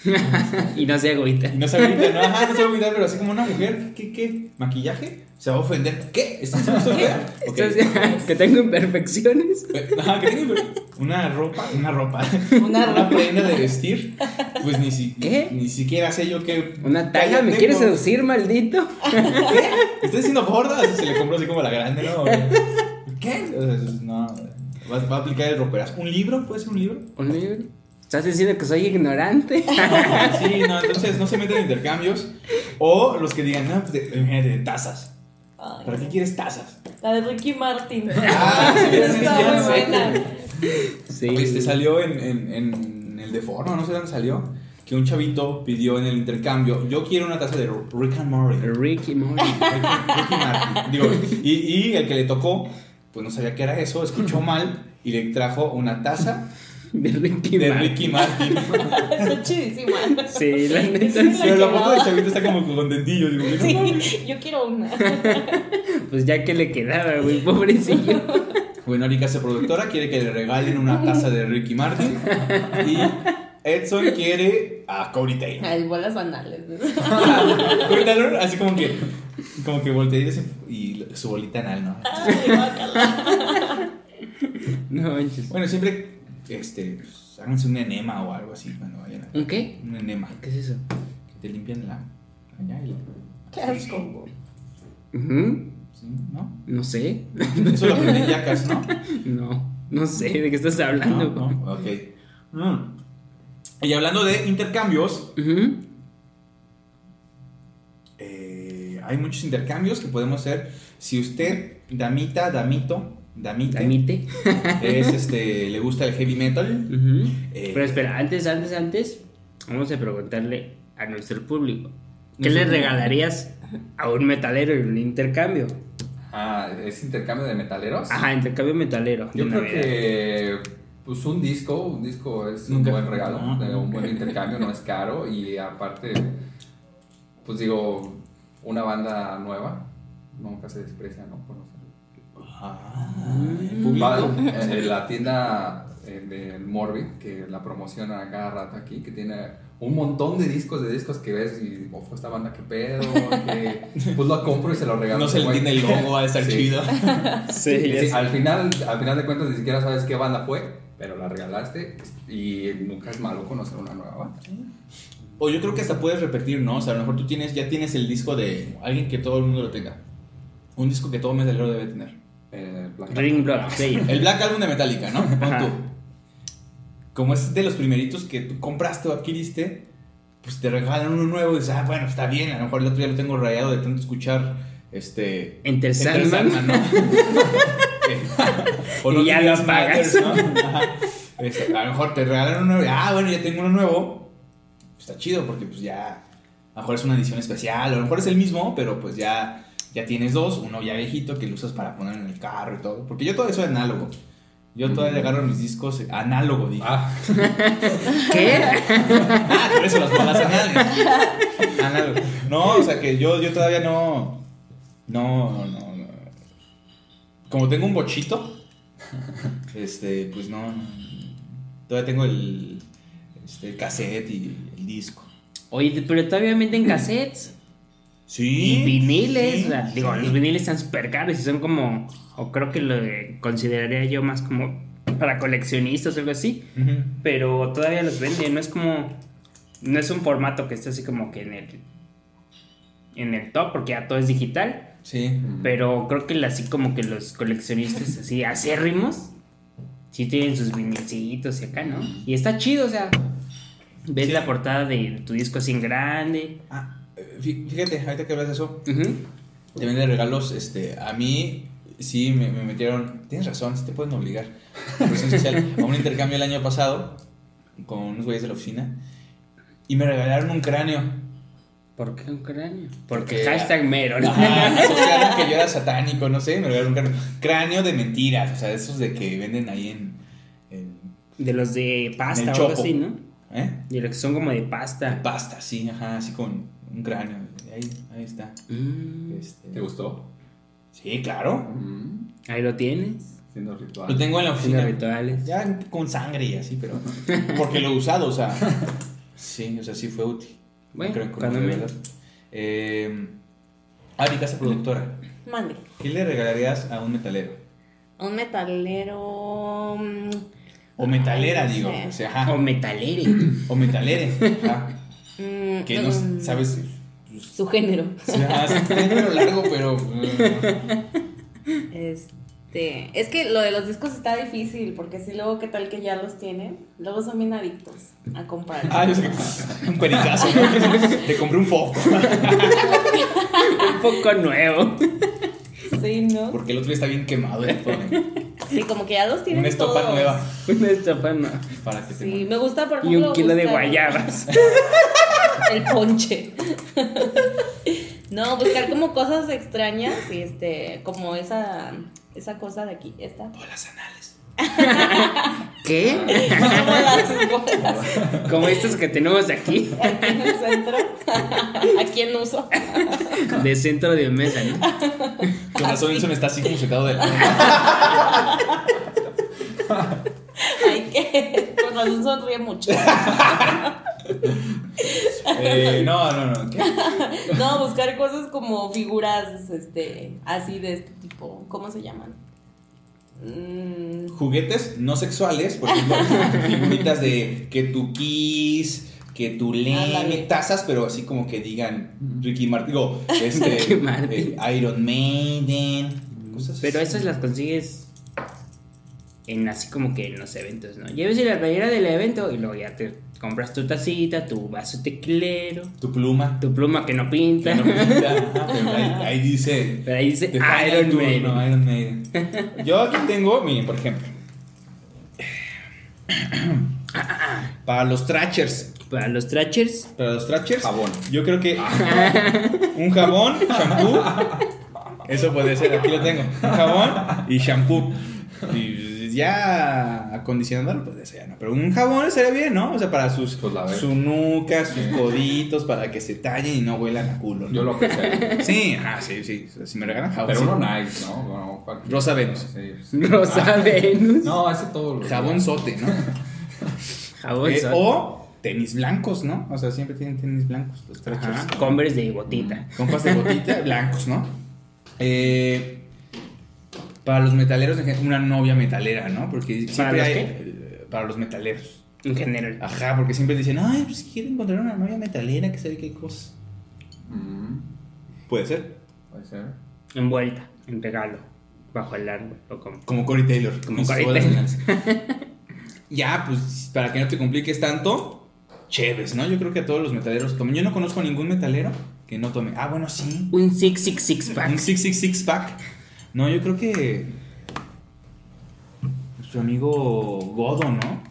Y no se agüita. Y no sabe ahorita, no, ajá, no sabe olvidar, pero así como una mujer, ¿qué, qué? ¿Maquillaje? Se va a ofender. ¿Qué? ¿Estás fea? Ok. Entonces, que tengo imperfecciones. Eh, Ajá, que tenga una ropa, una ropa, Una ropa. prenda de vestir, pues ni, si, ¿Qué? ni siquiera sé yo qué. Una talla, ¿me tengo. quieres seducir, maldito? ¿Qué? ¿Estás diciendo gorda? Se le compró así como la grande, ¿no? ¿Qué? No, va, va a aplicar el roperazo. ¿Un libro? ¿Puede ser un libro? ¿Un libro? ¿Estás diciendo que soy ignorante? Sí, no, entonces no se meten en intercambios. O los que digan, no, pues de, imagínate, de tazas. Ay, ¿Para qué quieres tazas? La de Ricky Martin. Ah, sí, ya muy sé. buena. Sí. Este salió en, en, en el de Forno, no sé dónde salió. Que un chavito pidió en el intercambio, yo quiero una taza de Rick and Morty. Ricky Morty. Ricky, Ricky Martin. Digo, y, y el que le tocó, pues no sabía qué era eso, escuchó mal y le trajo una taza De Ricky de Martin. Ricky Martin. Está chidísima. Sí, la neta. Sí. Pero la foto de Chavito está como contentillo. Digo, Sí, no yo quiero una. Pues ya que le quedaba, güey, pobrecillo. Bueno, Ari Casa Productora quiere que le regalen una taza de Ricky Martin. Y Edson quiere a Cory Taylor. Ay, bolas banales. Cory Taylor, así como que, como que voltea y, se- y su bolita anal, ¿no? Ay. No manches. Bueno, siempre, este, pues, háganse un enema o algo así cuando vayan a. ¿Un qué? Un enema. ¿Qué es eso? Que te limpian la. Allá y la. Qué asco. Ujú. ¿Sí? ¿No? No sé. Eso lo aprendí en Yacas, ¿no? No, no sé de qué estás hablando. No, no, ok. Mm. Y hablando de intercambios, eh, hay muchos intercambios que podemos hacer. Si usted, damita, damito, damite, Damite. es este, le gusta el heavy metal. Eh. Pero espera, antes, antes, antes, vamos a preguntarle a nuestro público. ¿Qué le regalarías a un metalero en un intercambio? Ah, ¿es intercambio de metaleros? Ajá, intercambio metalero. Yo creo Navidad. que pues un disco, un disco es Nunca- un buen regalo, no, de un buen intercambio, no es caro y aparte, pues digo, una banda nueva, nunca se desprecia, ¿no? Conocer. Ah. Va- público. eh, la tienda eh, de Morbid, que la promociona a cada rato aquí, que tiene un montón de discos, de discos que ves y, ojo, esta banda, qué pedo, que pues lo compro y se lo regalo. No se le entiende el logo, va a estar Sí. chido. Sí, Sí, sé. al final, al final de cuentas ni siquiera sabes qué banda fue, pero la regalaste y nunca es malo conocer una nueva banda. O yo creo que hasta puedes repetir, ¿no? O sea, a lo mejor tú tienes, ya tienes el disco de alguien que todo el mundo lo tenga. Un disco que todo metalero debe tener. Eh, Black Ring Blood Player. El Black Album de Metallica, ¿no? Pon tú. Como es de los primeritos que tú compraste o adquiriste, pues te regalan uno nuevo y dices, ah, bueno, está bien, a lo mejor el otro ya lo tengo rayado de tanto escuchar este... Enter Sandman. ¿no? o Y ya lo apagas. Matters, ¿no? Este, a lo mejor te regalan uno nuevo, y, ah, bueno, ya tengo uno nuevo. Está chido porque pues ya, a lo mejor es una edición especial, o a lo mejor es el mismo, pero pues ya, ya tienes dos, uno ya viejito que lo usas para poner en el carro y todo. Porque yo todo eso es análogo. Yo todavía agarro mis discos análogo, dije. Ah, ¿Qué? Ah, por eso las bolas anales. Análogo. No, o sea que yo, yo todavía no, no, no, no. Como tengo un bochito, este, pues no, no, todavía tengo el, este, el cassette y disco. Oye, pero todavía venden cassettes. Sí. Y viniles. sí, digo, sí. los viniles están súper caros y son como. O creo que lo consideraría yo más como para coleccionistas o algo así. Pero todavía los venden. No es como. No es un formato que esté así como que en el. En el top, porque ya todo es digital. Sí. Pero creo que así como que los coleccionistas así acérrimos. Sí tienen sus vinilcitos y acá, ¿no? Y está chido, o sea. Ves Sí. la portada de tu disco así en grande. Ah, eh, fí- fíjate, ahorita que hablas de eso, Ujú. también de regalos, este, a mí sí me, me metieron, tienes razón, sí te pueden obligar, social, a un intercambio el año pasado con unos güeyes de la oficina y me regalaron un cráneo. ¿Por qué un cráneo? Porque- Porque hashtag mero. ¿no? Ajá, asociaron que yo era satánico, no sé, me regalaron un cráneo. Cráneo de mentiras, o sea, esos de que venden ahí en... en- De los de pasta En o algo así, ¿no? ¿Eh? De los que son como de pasta. Pasta, sí, ajá, así con un cráneo. Ahí, ahí está. Mm, Este, ¿te gustó? Sí, claro. Mm, ahí lo tienes. Haciendo ritual. Lo tengo en la Haciendo oficina. rituales. Ya con sangre y así, pero. Porque lo he usado, o sea. Sí, o sea, sí fue útil. Bueno, Creo que cuando verdad. Eh, Ari, casa productora. Mande. ¿Qué le regalarías a un metalero? Un metalero. mm, O metalera, Ay, digo. sé. O sea, ajá. O metalere. O metalere. Ajá. mm, Que no mm, sabes. Su género. Sí, ajá, sí, tiene pelo largo, pero. mm, Este. Es que lo de los discos está difícil, porque si luego, ¿qué tal que ya los tienen? Luego son bien adictos a comprar. Ah, yo sé que- un pericazo. ¿no? Te compré un foco. Un poco nuevo. Sí, ¿no? Porque el otro día está bien quemado. ¿eh? Sí, como que ya los tienen. Una estopa todos. nueva. Una estopa no. Para que te Sí, me gusta, por Y ejemplo. un kilo de buscar guayabas. El ponche. no, buscar como cosas extrañas y este, como esa, esa cosa de aquí, esta. Bolas anales. ¿Qué? Como las bolas Como estos que tenemos aquí, aquí en el centro. Aquí en uso. de centro de mesa, ¿no? Con razón Wilson está así como sentado de la... Ay, que. Con razón sonríe mucho. Eh, no, no, no. ¿Qué? No, buscar cosas como figuras, este, así de este tipo. ¿Cómo se llaman? Mm, Juguetes no sexuales, por ejemplo, figuritas de que tu kiss, que tu leme, tazas, pero así como que digan Ricky Martin, digo, este, Martin. eh, Iron Maiden, cosas así. Pero esas las consigues en así como que en los eventos, ¿no? Lleves la playera del evento y luego ya te compras tu tacita, tu vaso tequilero, Tu pluma. tu pluma que no pinta. que no pinta, ajá, pero ahí, ahí dice Pero ahí dice Iron Maiden. no, Iron Maiden. Yo aquí tengo, miren, por ejemplo. Para los trachers. Para los trachers, Para los trachers. Jabón. Yo creo que un jabón, shampoo. Eso puede ser, aquí lo tengo. Un jabón y shampoo. Y ya acondicionador, pues eso ya no. Pero un jabón estaría bien, ¿no? O sea, para sus Pues la ver. su nuca, sus coditos, para que se tallen y no huelan a culo. ¿no? Yo lo que sé. Sí, ah, sí, sí. O sea, Si me regalan jabón. Pero sí. uno nice, ¿no? Bueno, cualquier- Rosa Venus. Sí, sí. Rosa Ah, Venus. No, ese todo lo. Jabón sote, ¿no? jabón Eh, sote. o tenis blancos, ¿no? O sea, siempre tienen tenis blancos los trachers. Ajá, Converse de botita. Compas de botita, blancos, ¿no? Eh, para los metaleros, una novia metalera, ¿no? Porque siempre los hay. qué? eh, Para los metaleros. En general. Ajá, porque siempre dicen, ay, pues quiero encontrar una novia metalera que sabe qué cosas. Mm, Puede ser. puede ser. Envuelta, en regalo, bajo el árbol. O como. Como Corey Taylor. Como Corey Taylor. ya, pues para que no te compliques tanto, chéves, ¿no? Yo creo que a todos los metaleros tomen. Yo no conozco ningún metalero que no tome. Ah, bueno, sí. Un six six six pack. Un 666 pack. No, yo creo que. Nuestro amigo Godo, ¿no?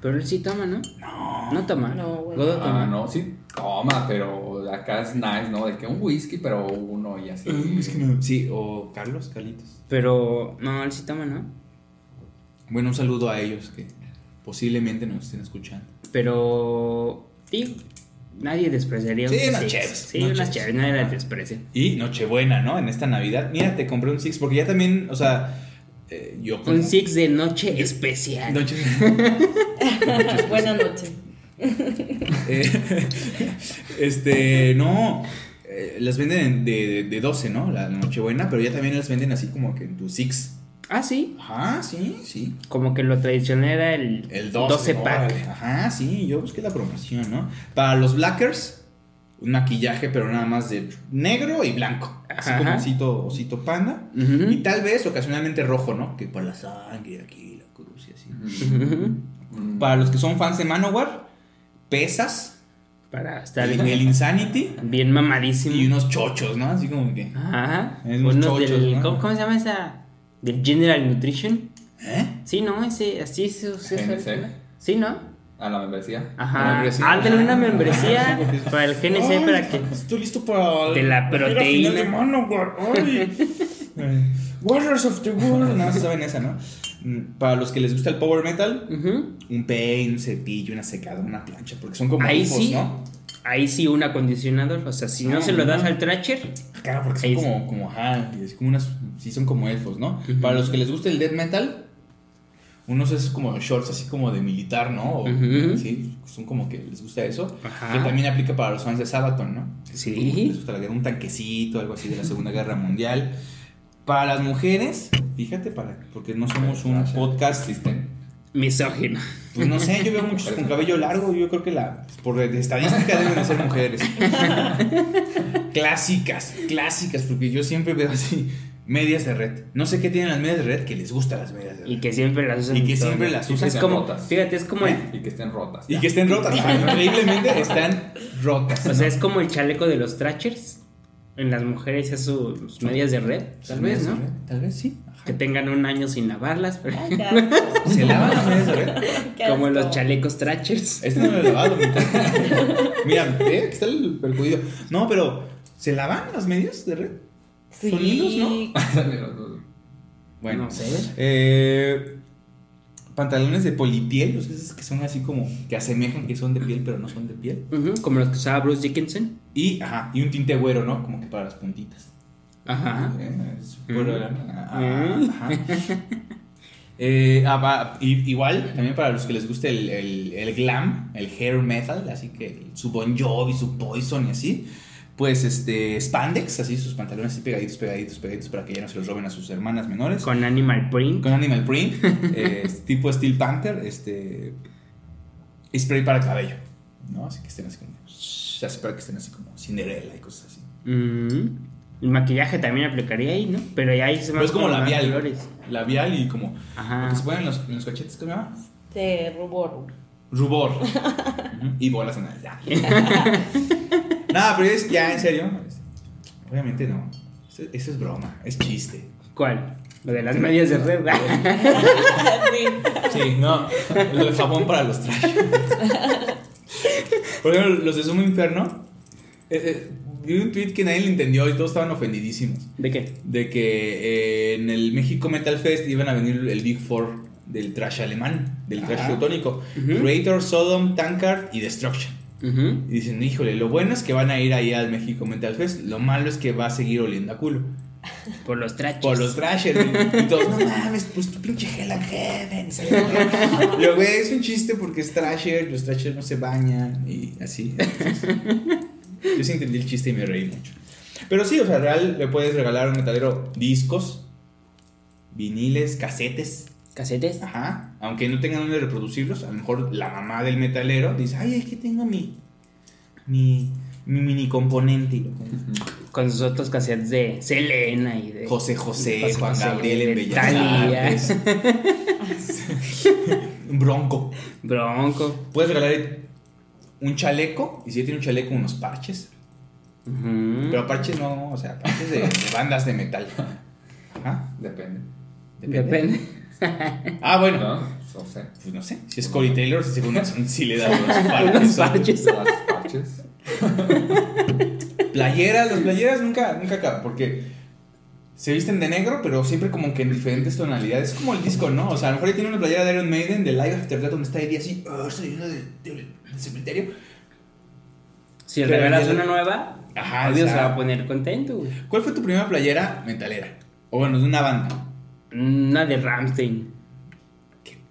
Pero él sí toma, ¿no? No. No toma. No, güey. Godo toma. Ah, no, sí. Toma, pero acá es nice, ¿no? De que un whisky, pero uno y así. Es que no. Sí, o Carlos, Carlitos. Pero no, él sí toma, ¿no? Bueno, un saludo a ellos que posiblemente nos estén escuchando. Pero. Sí, nadie despreciaría Sí, un unas six. cheves, Sí, unas unas cheves. nadie las desprecia. Y Nochebuena, ¿no? En esta Navidad. Mira, te compré un Six porque ya también, o sea, eh, yo. Un six de noche especial. Noche. Buenas noches. Eh, este, no. eh, las venden de, de, de 12, ¿no? La Nochebuena, pero ya también las venden así como que en tu Six. Ah, sí. Ajá, sí, sí. Como que lo tradicional era el, El 12, pack. órale. Ajá, sí, yo busqué la promoción, ¿no? Para los blackers, un maquillaje, pero nada más de negro y blanco. Así Ajá. como osito, osito panda. Y tal vez ocasionalmente rojo, ¿no? Que por la sangre aquí, la cruz y así. Mm. Para los que son fans de Manowar, pesas, Para estar el, el Insanity bien mamadísimo. y unos chochos, ¿no? Así como que. Ajá. Es unos Unos chochos, del, ¿no? ¿cómo, cómo se llama esa? Del General Nutrition. ¿Eh? Sí, ¿no? Ese, así se Sí, ¿no? A la membresía. Ajá. membresía. Ándale una membresía para el GNC Ay, para que. Estoy listo para. De la proteína. de. Ay. Eh, Warriors of the World. No, se saben esa, ¿no? Mm, Para los que les gusta el power metal, un pein, un cepillo, una secadora, una plancha, porque son como Ahí elfos, sí. ¿no? Ahí sí un acondicionador. O sea, si no Ah, se lo das no. al Tracher, Claro, porque son sí. como, como, ajá, es como unas, sí son como elfos, ¿no? Para los que les gusta el death metal, unos es como shorts así como de militar, ¿no? O-. Sí, son como que les gusta eso. Ajá. Que también aplica para los fans de Sabaton, ¿no? Sí. Les gusta la guerra, un tanquecito, algo así de la Segunda Guerra Mundial. Para las mujeres, fíjate, para, porque no somos un podcast, Existen. Misógino. pues no sé, yo veo muchos con cabello largo, yo creo que la, por estadística deben de ser mujeres. clásicas, clásicas, porque yo siempre veo así, medias de red. No sé qué tienen las medias de red, que les gustan las medias de red. Y que siempre las usan. Y que siempre las usan. Es como, rotas. fíjate, es como, ¿Eh? Y que estén rotas. Y ya. que estén rotas, ajá, increíblemente están rotas. o sea, es como el chaleco de los Trachers. En las mujeres es sus medias de red, tal vez, ¿no? Tal vez sí. ajá. Que tengan un año sin lavarlas, pero-. Se lavan las medias de red. Como asco. los chalecos Trachers. Este no lo he lavado. Mira, ¿eh? Aquí está el percudido. No, pero ¿se lavan las medias de red? Sí. Son lindos, ¿no? Bueno, No sé. eh, pantalones de polipiel, los esos que son así como que asemejan que son de piel, pero no son de piel. Como los que usaba Bruce Dickinson. Y, ajá, y un tinte güero, ¿no? Como que para las puntitas. Ajá. Eh, es puro- Mm. ah, Mm. ajá. Eh, ah, y- igual, también para los que les guste el, el- el glam, el hair metal, así que su Bon Jovi, su Poison y así, pues este, spandex, así sus pantalones así pegaditos, pegaditos, pegaditos para que ya no se los roben a sus hermanas menores. Con Animal Print. Con Animal Print, eh, tipo Steel Panther, este, spray para el cabello, ¿no? Así que estén así como, así para que estén así como Cinderella y cosas así. Mm. El maquillaje también aplicaría ahí, ¿no? Pero ya ahí se Pero es como labial. colores. Labial y como. Ajá. Lo que se ponen en los, en los cachetes, ¿cómo se llama? De rubor. Rubor. Y bolas en la. Ya. Nada, pero es ya en serio. Obviamente no. Eso, eso es broma, es chiste. ¿Cuál? Lo de las medias de red. sí. Sí, no. El jabón para los trash. Por ejemplo, los de Sumo Inferno. eh, eh, vi un tweet que nadie le entendió y todos estaban ofendidísimos. ¿De qué? De que eh, en el México Metal Fest iban a venir el Big Four del trash alemán, del trash teutónico. Ujú. Creator, Sodom, Tankard y Destruction. Y dicen, híjole, lo bueno es que van a ir ahí al México Metal Fest. Lo malo es que va a seguir oliendo a culo. Por los traches. Por los trashers. Y, y todos, no mames, pues tu pinche Hell and Heaven. Lo güey, es un chiste porque es trasher, los trashers no se bañan y así. Entonces, yo sí entendí el chiste y me reí mucho. Pero sí, o sea, real le puedes regalar a un metalero discos, viniles, casetes. ¿Casetes? Ajá. Aunque no tengan donde reproducirlos, a lo mejor la mamá del metalero dice, ay, aquí tengo mi, mi, mi mini componente. Con sus otros cassettes de Selena y de. José José, José Juan José, Gabriel en Bellas. Artes. Bronco. Bronco. Puedes regalar un chaleco, y si tiene un chaleco, unos parches. Pero parches no, o sea, parches de, de bandas de metal. Ajá. Depende. Depende. Ah, bueno. ¿No? Sé. Pues no sé. Si es Corey Taylor, si según son, sí le da unos parches. Unos parches. Playeras, las playeras nunca, nunca acaban, porque se visten de negro, pero siempre como que en diferentes tonalidades. Es como el disco, ¿no? O sea, a lo mejor tiene una playera de Iron Maiden, de Live After Death, donde está Eddie así, "Oh, saliendo del, del- del cementerio. Si Pero regalas una nueva, Ajá, obvio se va a poner contento. ¿Cuál fue tu primera playera metalera? O bueno, de una banda. Una de Ramstein.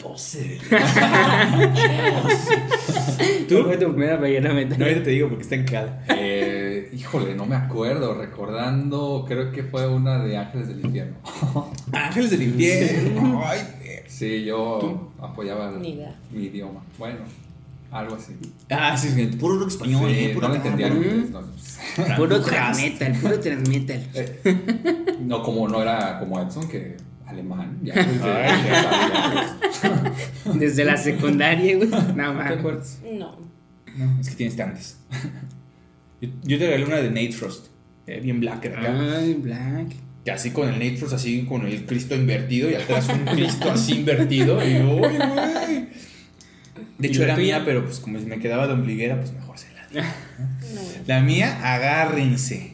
¡Qué pose! ¿Tú? fue tu primera playera No, metal? ahorita te digo porque está en cada. Eh, híjole, no me acuerdo. Recordando, creo que fue una de Ángeles del Infierno. Ángeles del infierno. Ay, eh. Sí, yo ¿Tú? apoyaba el- mi idioma. Bueno, algo así. Ah, sí, que puro rock español, Sí, eh, puro no entendía. puro- no. Transmetal, puro transmetal. No, como no era como Edson, que alemán. Ya, Ay, desde- ya sabía. Desde la secundaria, güey. No ¿No te acuerdas? No. No, es que tienes tantas. Yo, yo te regalé una de Nate Frost. eh, bien black era acá. Ay, Black. Que así con el Nate Frost, así con el Cristo invertido y atrás un Cristo así invertido. Y yo, ¡ay, güey! De ¿Y hecho era mía, pero pues como me quedaba de ombliguera, pues mejor se la di. No. La mía, agárrense.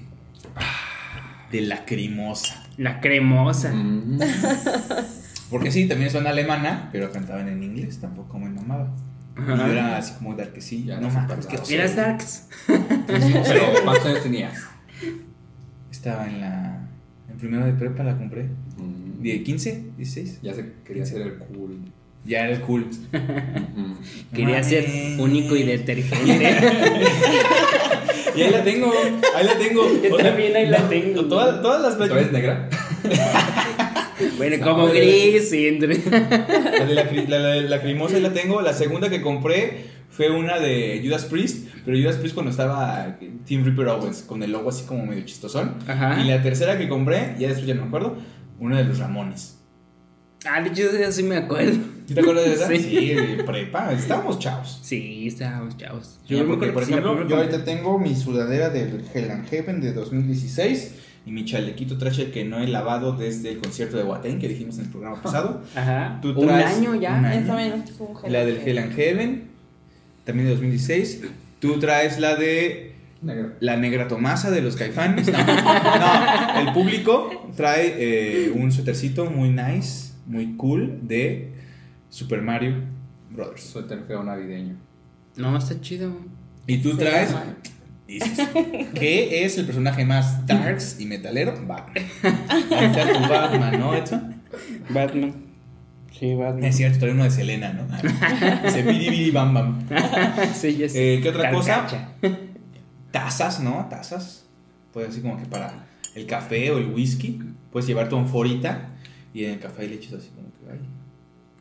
De lacrimosa. La cremosa. Mm. Porque sí, también son alemana, pero cantaban en inglés, tampoco me mamaba. Y yo Ajá. era así como darkecillo. Ya no qué oso. ¿Eras Darks? Pero, ¿cuántos años tenías? Estaba en la. En primero de prepa la compré. Mm. ¿De 15? ¿16? Ya se quería ser el cool. Ya era el cool. Quería ser único y detergente. Y ahí la tengo, ahí la tengo. Yo O sea, ahí la tengo. Todas, todas las ¿Otra vez playeras. negra? bueno, como gris, entre. La de la, la, la, la crimosa ahí la tengo. La segunda que compré fue una de Judas Priest. Pero Judas Priest cuando estaba Team Reaper Owens, con el logo así como medio chistosón. Ajá. Y la tercera que compré, ya después ya no me acuerdo, una de los Ramones. Ah, de hecho, ya sí me acuerdo. ¿Sí te acuerdas de esa? Sí. Sí, de prepa. Estábamos chavos. Sí, estábamos chavos. Yo me porque, por sí, ejemplo, yo ahorita tengo mi sudadera del Hell and Heaven de 2016 y mi chalequito trasher que no he lavado desde el concierto de Watain que dijimos en el programa pasado. Ajá. Tú Un año ya. un año. Un. La del Hell and Heaven, también de 2016. Tú traes la de Negra. la negra Tomasa de los caifanes. No, no, el público trae eh, un suétercito muy nice, muy cool de Super Mario Brothers. Suéter feo navideño. No, está chido. Y tú traes. Dices, ¿qué es el personaje más darks y metalero? Batman. Ahí está tu Batman, ¿no, Edson? Batman. Sí, Batman. Es cierto, trae uno de Selena, ¿no? Dice bidi bidi bam bam. sí, ya sé. Eh, ¿Qué otra cosa? Tazas, ¿no? Tazas. Pues así como que para el café o el whisky. Puedes llevar tu anforita y en el café le echas así como que, ay,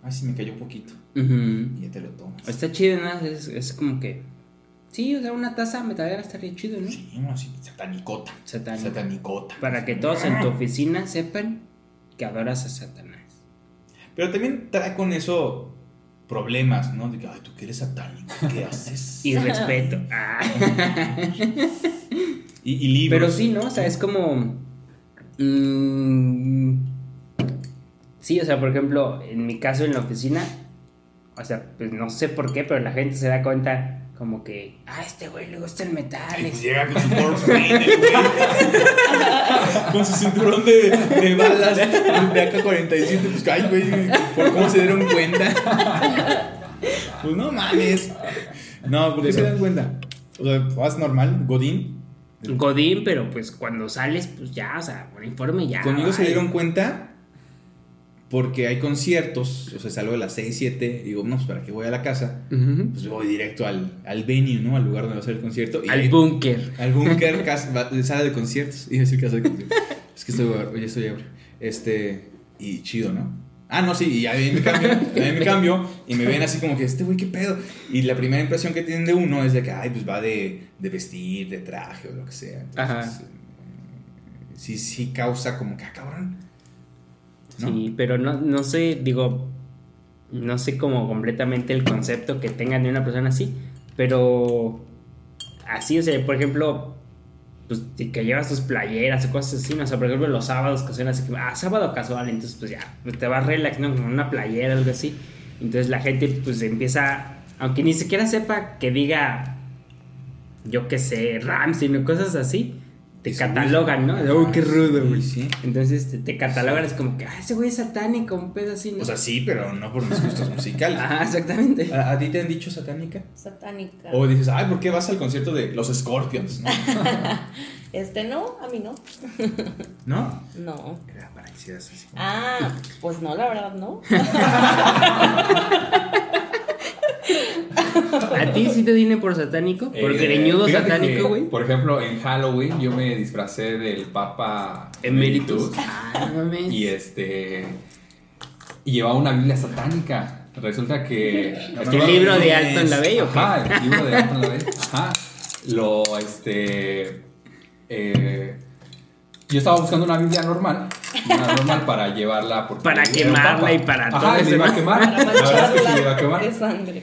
ay, sí me cayó un poquito. Y ya te lo tomas. Está chido, ¿no? Es, es como que. Sí, o sea, una taza metalera estaría chido, ¿no? Sí, no, sí, satanicota. Satánico. Satanicota. Para que todos en tu oficina sepan que adoras a Satanás. Pero también trae con eso problemas, ¿no? De que, ay, tú que eres satánico, ¿qué haces? Y respeto. Ah. Y, y libros. Pero sí, ¿no? O sea, es como. mm, sí, o sea, por ejemplo, en mi caso en la oficina, o sea, pues no sé por qué, pero la gente se da cuenta como que, ah, este güey le gusta el metal. Ay, pues es- llega con su el güey. con su cinturón de, de balas de AK-47. Pues, ay, güey, ¿por cómo se dieron cuenta? Pues no mames. No, ¿por qué se dan cuenta? O sea, vas normal, Godín. Godín, pero pues cuando sales, pues ya, o sea, por informe ya. Conmigo se dieron cuenta porque hay conciertos. O sea, salgo de las 6, 7. Digo, no, pues para que voy a la casa. Pues voy directo al, al venue, ¿no? Al lugar donde va a ser el concierto. Y Al búnker. Al búnker, sala de conciertos. Iba a decir casa de conciertos. Es que estoy, oye, estoy ebrio. Este, y chido, ¿no? Ah, no, sí, y ahí me cambio, me cambio y me ven así como que, este güey, qué pedo. Y la primera impresión que tienen de uno es de que, ay, pues va de, de vestir, de traje o lo que sea. Entonces, Ajá. sí, sí causa como que, ah, cabrón. ¿No? Sí, pero no, no sé, digo, no sé como completamente el concepto que tengan de una persona así, pero así, o sea, por ejemplo, pues que llevas tus playeras o cosas así, no o sea, por ejemplo, los sábados que son así, ah, sábado casual, entonces pues ya, pues, te vas relax, ¿no? Con una playera algo así, entonces la gente pues empieza, aunque ni siquiera sepa que diga, yo qué sé, Ramsey o cosas así, te catalogan, ¿no? De, "Uy, qué rudo, güey. Sí, sí. Entonces te, te catalogan, es como que, ah, ese güey es satánico, un pedo así, ¿no? O sea, sí, pero no por mis gustos musicales. Ajá, exactamente. ¿A, a ti te han dicho satánica? Satánica. O dices, ay, ¿por qué vas al concierto de los Scorpions? ¿No? Este no, a mí no. ¿No? No. Era para que así. Ah, pues no, la verdad no. ¿A ti sí te viene por satánico? ¿Por Eh, greñudo satánico, güey? Por ejemplo, en Halloween yo me disfracé del Papa Emeritus. Ah, no mames. y este y llevaba una Biblia satánica. Resulta que ¿El libro de Alto en la Bella o qué? Ajá, el libro de Alto en la Bella. Ajá. Lo este eh, yo estaba buscando una Biblia normal, una normal para llevarla porque Para quemarla y para todo Ajá, y eso, me iba a quemar. La verdad es que sí me iba a quemar. de sangre.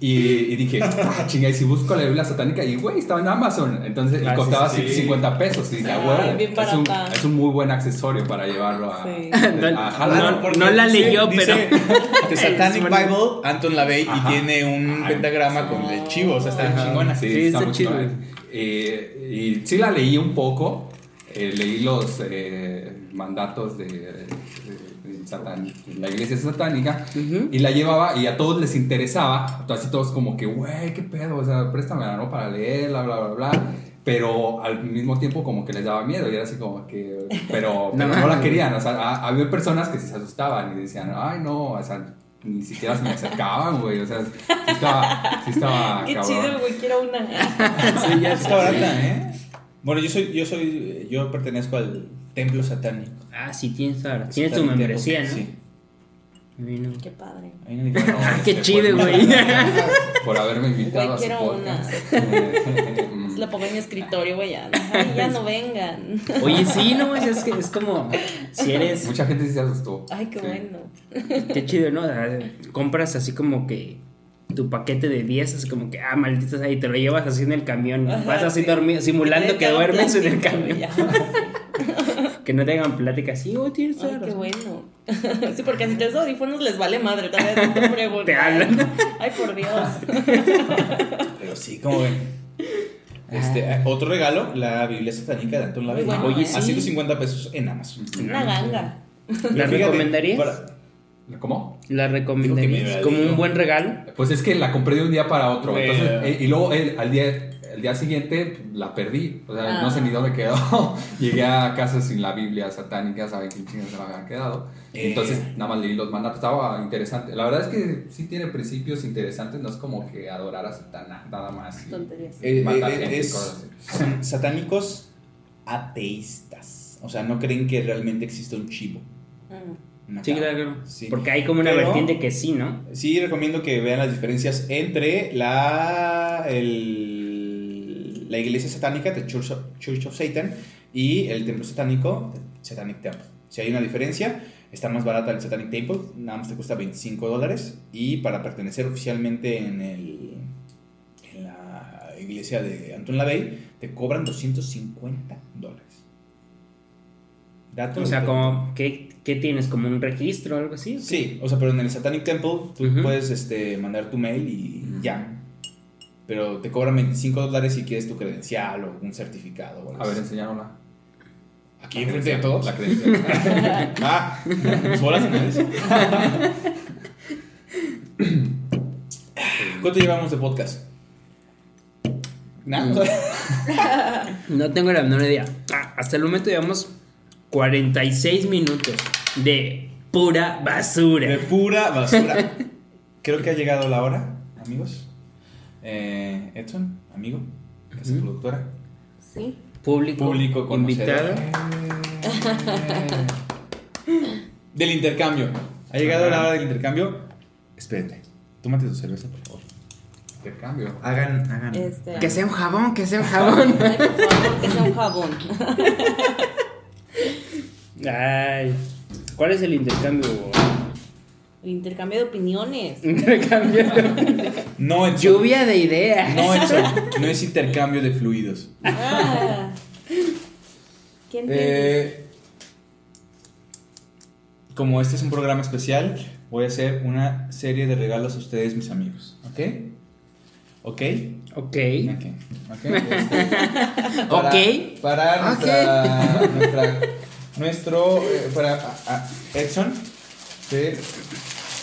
Y, y dije, ah, chinga, y si busco la Biblia satánica, y güey, estaba en Amazon. Entonces, y Ah, sí, costaba sí. 150 pesos. Y dije, ah, güey, es, un, es un muy buen accesorio para llevarlo a. Sí. No, a no, no la leyó, pero. The Satanic. Bible, Anton LaVey, y tiene un pentagrama con el chivo, o sea, está Ajá, chingona. Sí, Sí, está muy chido. chingona. Eh, y sí la leí un poco. eh, leí los eh, mandatos de, satán- la iglesia satánica y la llevaba y a todos les interesaba. Así todos como que, güey, qué pedo, o sea, préstame ¿no? para leerla, bla, bla, bla. Pero al mismo tiempo como que les daba miedo y era así como que, pero, pero No no, la querían. O sea, ha- había personas que sí se asustaban y decían, ay, no, o sea, ni siquiera se me acercaban, güey. O sea, sí estaba, sí estaba Qué cabrón. chido, güey, quiero una. Sí, ya está barata, ¿eh? Bueno, yo soy, yo soy, yo pertenezco al templo satánico. Ah, sí, tienes ahora. Tienes tu Satánico, membresía, ¿no? Sí. Qué padre. Ahí no digo, no, Ah, este, qué chido, güey. Por haberme invitado Güey, a su quiero podcast. Mm. Se la pongo en mi escritorio, güey, ya. Ay, ya no vengan. Oye, sí, no, es, es que es como. Si eres. Mucha gente sí se asustó. Ay, qué Sí. bueno. Qué chido, ¿no? O sea, compras así como que tu paquete de 10 es como que, ah, malditos ahí, te lo llevas así en el camión. Ajá, vas así sí. dormido, simulando que duermes en el camión. Que no tengan plática así, oh, tienes Ay, qué razón. bueno. Sí, porque si tienes audífonos les vale madre. Todavía te preguntan. Te hablan. Ay, por Dios. Pero sí, como ven. Este, eh, otro regalo, la Biblia satánica de Anton LaVey. Bueno, Oye, ¿eh? A sí. 150 pesos en Amazon. Una ganga. ¿La recomendarías? para- ¿Cómo? ¿La recomendarías como un buen regalo? Pues es que la compré de un día para otro. Bueno. Entonces, eh, y luego el, al día, el día siguiente la perdí. O sea, no sé ni dónde quedó. Llegué a casa sin la Biblia satánica, saben qué chingados se me había quedado. Eh. Entonces, nada más leí los mandatos. Estaba interesante. La verdad es que sí tiene principios interesantes. No es como que adorar a Satanás, nada más. Eh, eh, y es- satánicos ateístas. O sea, no creen que realmente existe un chivo. Mm. Sí, claro. Sí. Porque hay como una Pero- vertiente que sí, ¿no? Sí, recomiendo que vean las diferencias entre la, el- la iglesia satánica, The Church of, Church of Satan, y el templo satánico, The Satanic Temple. Si hay una diferencia, está más barata el Satanic Temple, nada más te cuesta 25 dólares, y para pertenecer oficialmente en, el, en la iglesia de Anton LaVey, te cobran 250 dólares. Dato O sea, como, ¿qué, qué tienes? ¿Como un registro o algo así? Sí, o sea, pero en el Satanic Temple tú puedes este, mandar tu mail y ya. Pero te cobran 25 dólares si quieres tu credencial o un certificado. o algo A ver, enseñárnosla. aquí enfrente de todos. La credencial. Ah, ¿solas en eso? ¿Cuánto llevamos de podcast? Nada. No tengo la menor idea. Ah, hasta el momento llevamos 46 minutos de pura basura. De pura basura. Creo que ha llegado la hora, amigos. Eh, Edson, amigo, Ujú. productora. Sí. Público, Público invitado. conocedor. Del intercambio. Ha llegado la hora del intercambio. Espérate. Tómate tu cerveza, por favor. Intercambio. Hagan, hagan. Este. Que sea un jabón, que sea un jabón. Ay, por favor, que sea un jabón. Ay, ¿cuál es el intercambio? Intercambio de opiniones. Intercambio. No, Edson. Lluvia de ideas. No, Edson. No es intercambio de fluidos. Ah. ¿Quién? Eh, como este es un programa especial, voy a hacer una serie de regalos a ustedes, mis amigos. ¿Ok? ¿Ok? Ok. Ok. Ok. Este, Ok. Para nuestra, nuestra- nuestro, eh, para a- a Edson, de, de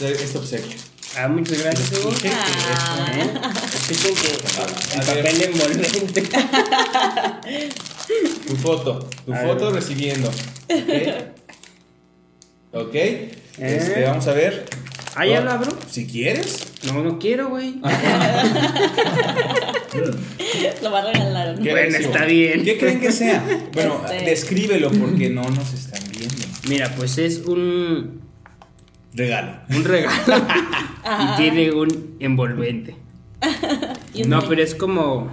este obsequio. Ah, muchas gracias, que Ah. ¿Eh? Escuchen que A el papel envolvente. Tu foto, tu A foto ver. recibiendo. ¿Ok? ¿Ok? Este, vamos a ver. Ah, ¿ya lo abro? Si quieres. No, no quiero, güey. Lo va a regalar. ¿no? ¿Qué Bueno, recibo? está bien. ¿Qué creen que sea? Bueno, Este. descríbelo porque no nos están viendo. Mira, pues es un, Regalo. un regalo y tiene un envolvente. No, pero es como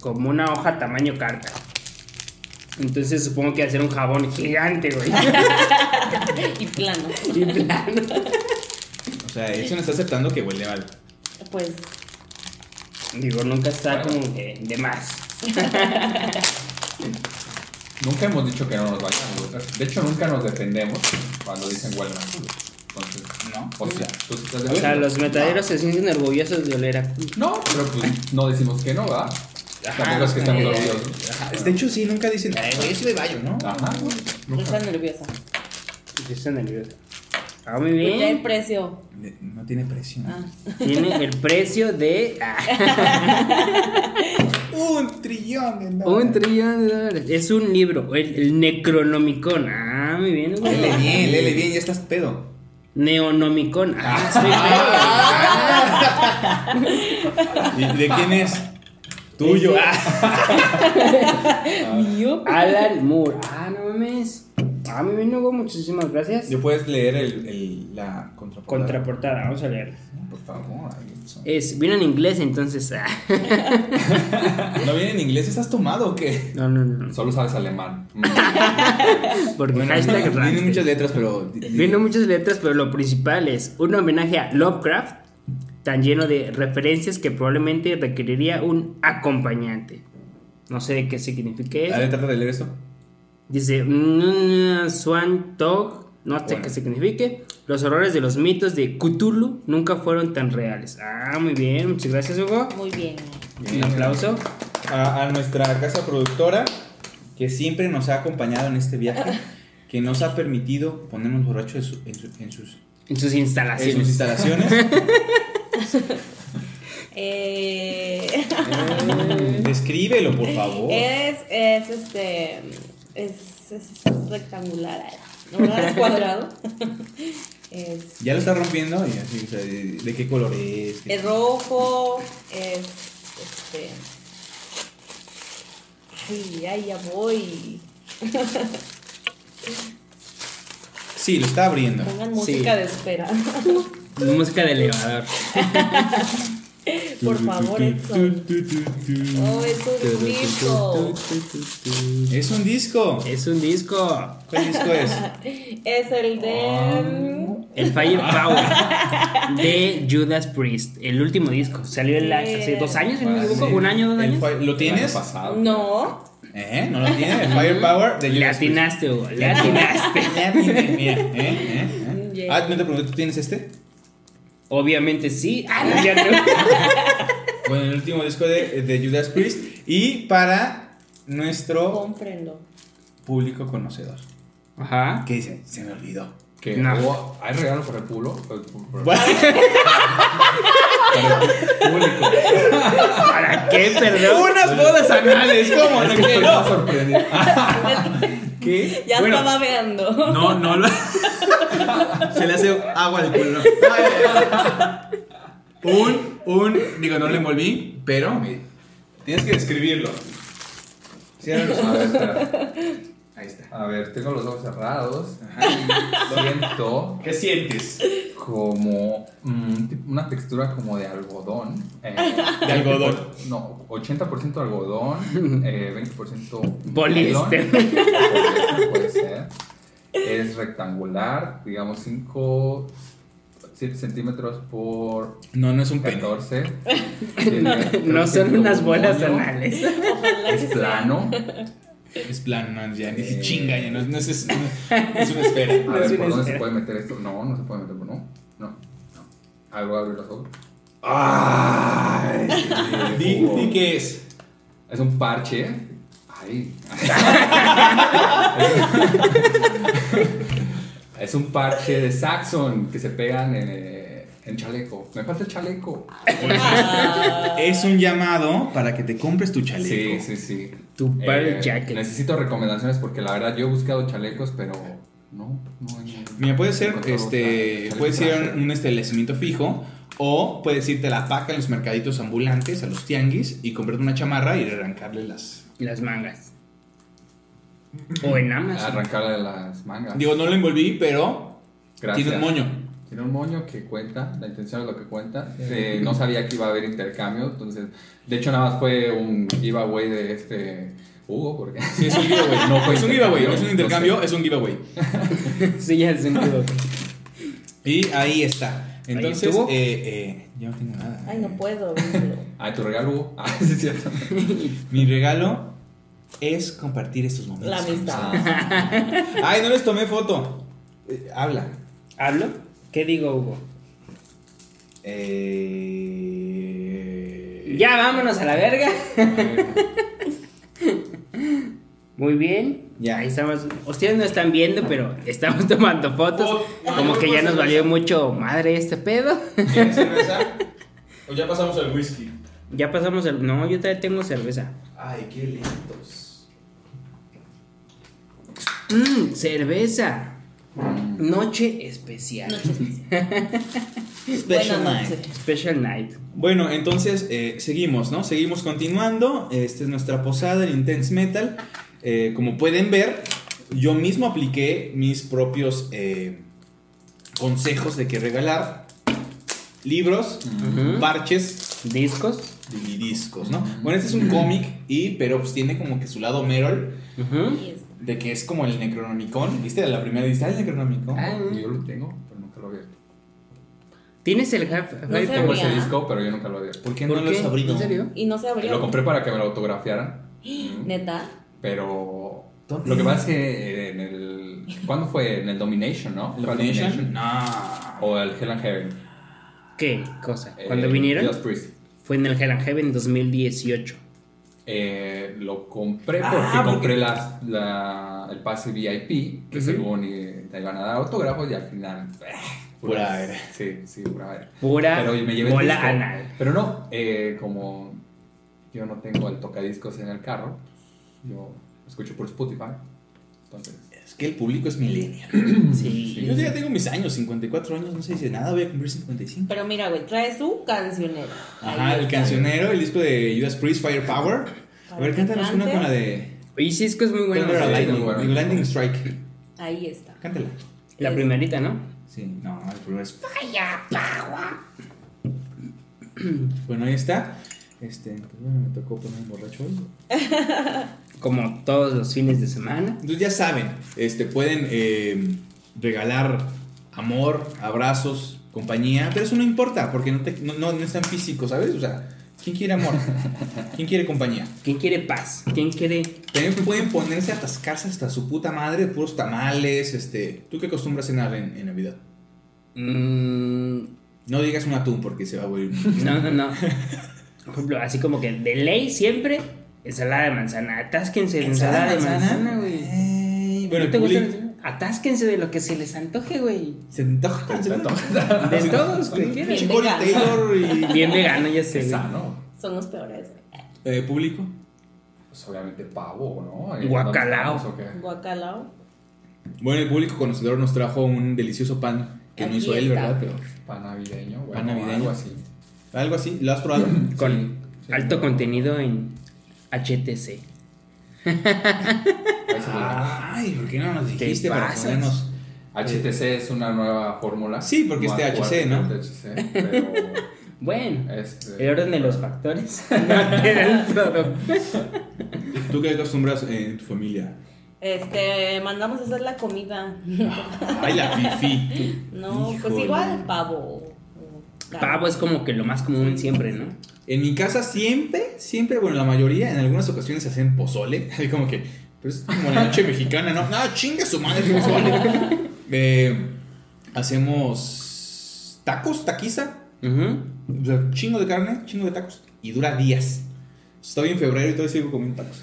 como una hoja tamaño carta. Entonces supongo que va a ser un jabón gigante, güey. Y plano. Y plano. O sea, Edson está aceptando que huele mal. Pues. Digo, nunca está como que de más. Nunca hemos dicho que no nos vayan a gustar. De hecho, nunca nos defendemos cuando dicen huelen a culo. Entonces, ¿No? o sea, tú estás de O sea, los metaderos se sienten orgullosos de oler a culo. No, pero pues no decimos que no, ¿verdad? Tampoco es que estamos eh, orgullosos. De hecho, sí, nunca dicen, ay, güey, yo soy de Bayo, ¿no? Ajá. No está nerviosa. Yo estoy nervioso. Ah, muy Pues ya el bien. precio. No tiene precio. Ah. Tiene el precio de ah, Un trillón de dólares. un trillón de dólares. Es un libro, el, el Necronomicon. Ah, muy bien. güey. Lele bien, lele bien, ya estás pedo. Neonomicon. Ah, estoy ¿Y de quién es? Tuyo. Ah. Pedo. Alan Moore. Ah, no mames. Ah, muy bien, Hugo. Muchísimas gracias. ¿Ya puedes leer el, el- la contraportada? Contraportada, vamos a leer. Por favor. Es, vino en inglés, entonces. ah. ¿No viene en inglés? ¿Estás tomado o qué? No, no, no. Solo sabes alemán. Porque Bueno, hashtag vienen Ramstein. muchas letras, pero... Vino muchas letras, pero lo principal es un homenaje a Lovecraft, tan lleno de referencias que probablemente requeriría un acompañante. No sé de qué significa A eso. ver, trata de leer esto. Dice mm, Swan Tog, no sé Bueno. qué signifique. Los horrores de los mitos de Cthulhu nunca fueron tan reales. Ah, muy bien, muchas gracias, Hugo. Muy bien. Un aplauso. a, a nuestra casa productora que siempre nos ha acompañado en este viaje, que nos ha permitido ponernos borrachos en, su- en su- en sus, En sus en instalaciones. sus instalaciones. Eh, Descríbelo, por favor. es, es este. Es, es- es rectangular. No es cuadrado. es, Ya lo está rompiendo y así, o sea, de, de qué color es. es rojo. Es. Este. Ay, ay, ya voy. Sí, lo está abriendo. Pongan Sí. música de espera. Música de elevador. Por favor, Edson. Oh, es un disco. Es un disco. Es un disco. ¿Cuál disco es? Es el de. El Firepower de Judas Priest. El último disco. Salió el, hace dos años, si no me equivoco. Sí. Un año, dos años. ¿Lo tienes? No. ¿Eh? ¿No lo tiene? El Firepower de Le Judas Priest. atinaste, Hugo. Le atinaste. Le mira, ¿eh? ¿Eh? ¿Eh? Yeah. Ah, no te pregunté, ¿tú tienes este? Obviamente sí. Ah. Bueno, el último disco de, de Judas Priest. Y para nuestro Comprendo. público conocedor. Ajá. ¿Qué dice? Se me olvidó. Que No. hubo- hay regalo para el pulo. Para el pu- para- Bueno, para el público. ¿Para qué, perdón? Unas bodas anales, ¿cómo? Es No que estoy más sorprendido. ¿Qué? Ya Bueno, estaba veando. No, no lo. Se le hace agua al culo. Un, un, digo, no le envolví, pero tienes que describirlo. Cierra los ojos. Ahí está. A ver, tengo los ojos cerrados. Ajá. Siento ¿Qué sientes? como mm, tip- una textura como de algodón. eh, De algodón. No, 80% algodón, eh, 20% Poliéster. Puede ser. Es rectangular, digamos 5, 7 centímetros por No, no es un pene. 14. No son unas bolas anales. Es sea. plano. Es plano, no, ya ni se Eh. chinga, ya no, no es, no, no es una esfera. A ver, ¿por dónde esfera. se puede meter esto? No, no se puede meter, no. No, no. Algo abre los ojos. Ay, di, di qué es. Es un parche. Ay. es un parche de Saxon que se pegan en, eh, en chaleco. Me falta el chaleco. Ah, Es un llamado para que te compres tu Sí, chaleco. sí, sí. Tu Pearl Eh, Jacket. Necesito recomendaciones porque la verdad yo he buscado chalecos, pero no, no hay. Mira, puede ser, este, puede ser un, un establecimiento fijo o puedes irte a la paca en los mercaditos ambulantes, a los tianguis y comprarte una chamarra y arrancarle las... Las mangas. O en Amazon. Arrancarle las mangas. Digo, no lo envolví, pero Gracias. tiene un moño. Tiene un moño que cuenta, la intención es lo que cuenta. Eh, no sabía que iba a haber intercambio, entonces, de hecho nada más fue un giveaway de este Hugo, porque Sí, es un giveaway. No fue es un giveaway, no es un intercambio, intercambio, no sé. es un giveaway. Sí, ya es sentido. Y ahí está. Entonces, eh, eh, ya no tengo nada. Ay, no puedo. verlo. Ah, tu regalo, Hugo. Ah, sí, es cierto. Mi regalo es compartir estos momentos. La amistad. Ay, no les tomé foto. Eh, habla. ¿Hablo? ¿Qué digo, Hugo? Eh... Ya vámonos a la verga. Muy bien. Ya. Ahí estamos. Ustedes no están viendo, pero estamos tomando fotos. Oh, Como que ya nos valió mucho madre este pedo. ¿Tienes cerveza? ¿O ya pasamos al whisky? Ya pasamos el. No, yo todavía tengo cerveza. Ay, qué lentos. Mmm, cerveza. Noche especial. Buenas noches. Special night. Bueno, entonces eh, seguimos, ¿no? Seguimos continuando. Esta es nuestra posada, el Intense Metal. Eh, como pueden ver, yo mismo apliqué mis propios eh, consejos de qué regalar. Libros, parches Discos. y discos, ¿no? Bueno, este es un cómic, y, pero pues tiene como que su lado Merol, de que es como el Necronomicon. ¿Viste? La primera dice, ah, el Necronomicon. Ah. yo lo tengo, pero nunca lo he abierto. ¿Tienes el Half- No Tengo abría. ese disco, pero yo nunca lo he abierto. ¿Por qué ¿Por no lo qué? has abrido? ¿En serio? Y no se abrió. Lo compré para que me lo autografiaran. Neta. Pero ¿Dónde? lo que pasa es que en el. ¿Cuándo fue? En el Domination, ¿no? ¿El ¿Fue el Domination? No. O el Hell and Heaven. ¿Qué cosa? ¿Cuando Eh, vinieron? Judas Priest. Fue en el Hell and Heaven 2018. Eh, lo compré porque Ah, porque- compré la, la- el pase VIP, que según eh, te iban a dar autógrafos y al final... eh, Pura aire. Sí, sí, pura. Pura Pero me llevé el bola disco. anal. Pero no, eh, como yo no tengo el tocadiscos en el carro, yo escucho por Spotify. Entonces, Es que el público es millennial. Sí. Yo ya tengo mis años, 54 años, no sé si de nada, voy a cumplir 55. Pero mira, güey, trae su cancionero. Ajá, el cancionero, el disco de Judas Priest, Firepower. A ver, cántanos una con la de Oye, sí, es que es muy bueno. Thunder Lightning, Lightning Strike. Ahí está. Cántala. La primerita, ¿no? Sí, no, el primero es Bueno, ahí está. Este, pues bueno, me tocó poner borracho hoy. Como todos los fines de semana. Entonces ya saben, este, pueden eh, regalar amor, abrazos, compañía, pero eso no importa porque no, te, no, no, no es tan físico, ¿sabes? O sea, ¿quién quiere amor? ¿Quién quiere compañía? ¿Quién quiere paz? ¿Quién quiere También pueden ponerse a atascarse hasta su puta madre, puros tamales, este... ¿Tú qué acostumbras cenar en, en Navidad? Mm, No digas un atún porque se va a volver... no, no, no. Por ejemplo, así como que de ley siempre ensalada de manzana. Atásquense de ensalada, de manzana, güey. Ey, Bueno, ¿No el te gusta? Atásquense de lo que se les antoje, güey. Se antoja, se antoja. De todos, güey. Bien vegano. Taylor y... Bien vegano, ya sé. sano. Son los peores, güey. Eh, ¿Público? Pues obviamente pavo, ¿no? Eh, Guacalao. Guacalao. Bueno, el público conocedor nos trajo un delicioso pan que no hizo él, está. ¿verdad? Pero Pan navideño, bueno, Pan navideño. algo así. algo así, ¿lo has probado? Con Sí, sí, alto contenido en HTC. Ay, ¿por qué no nos ¿Qué dijiste para ponernos? HTC es una nueva fórmula. Sí, porque es THC, ¿no? THC, pero Bueno, este, el orden de los factores. no producto. ¿Tú qué acostumbras eh, en tu familia? Este, mandamos a hacer la comida. Ay, la fifi. No, pues igual pavo. Pavo es como que lo más común siempre, ¿no? En mi casa siempre, siempre, bueno, la mayoría, en algunas ocasiones hacen pozole. Como que, pero es como la noche mexicana, ¿no? No, chinga su madre pozole. Eh, hacemos tacos, taquiza. O sea, chingo de carne, chingo de tacos. Y dura días. Estoy en febrero y todavía sigo comiendo tacos.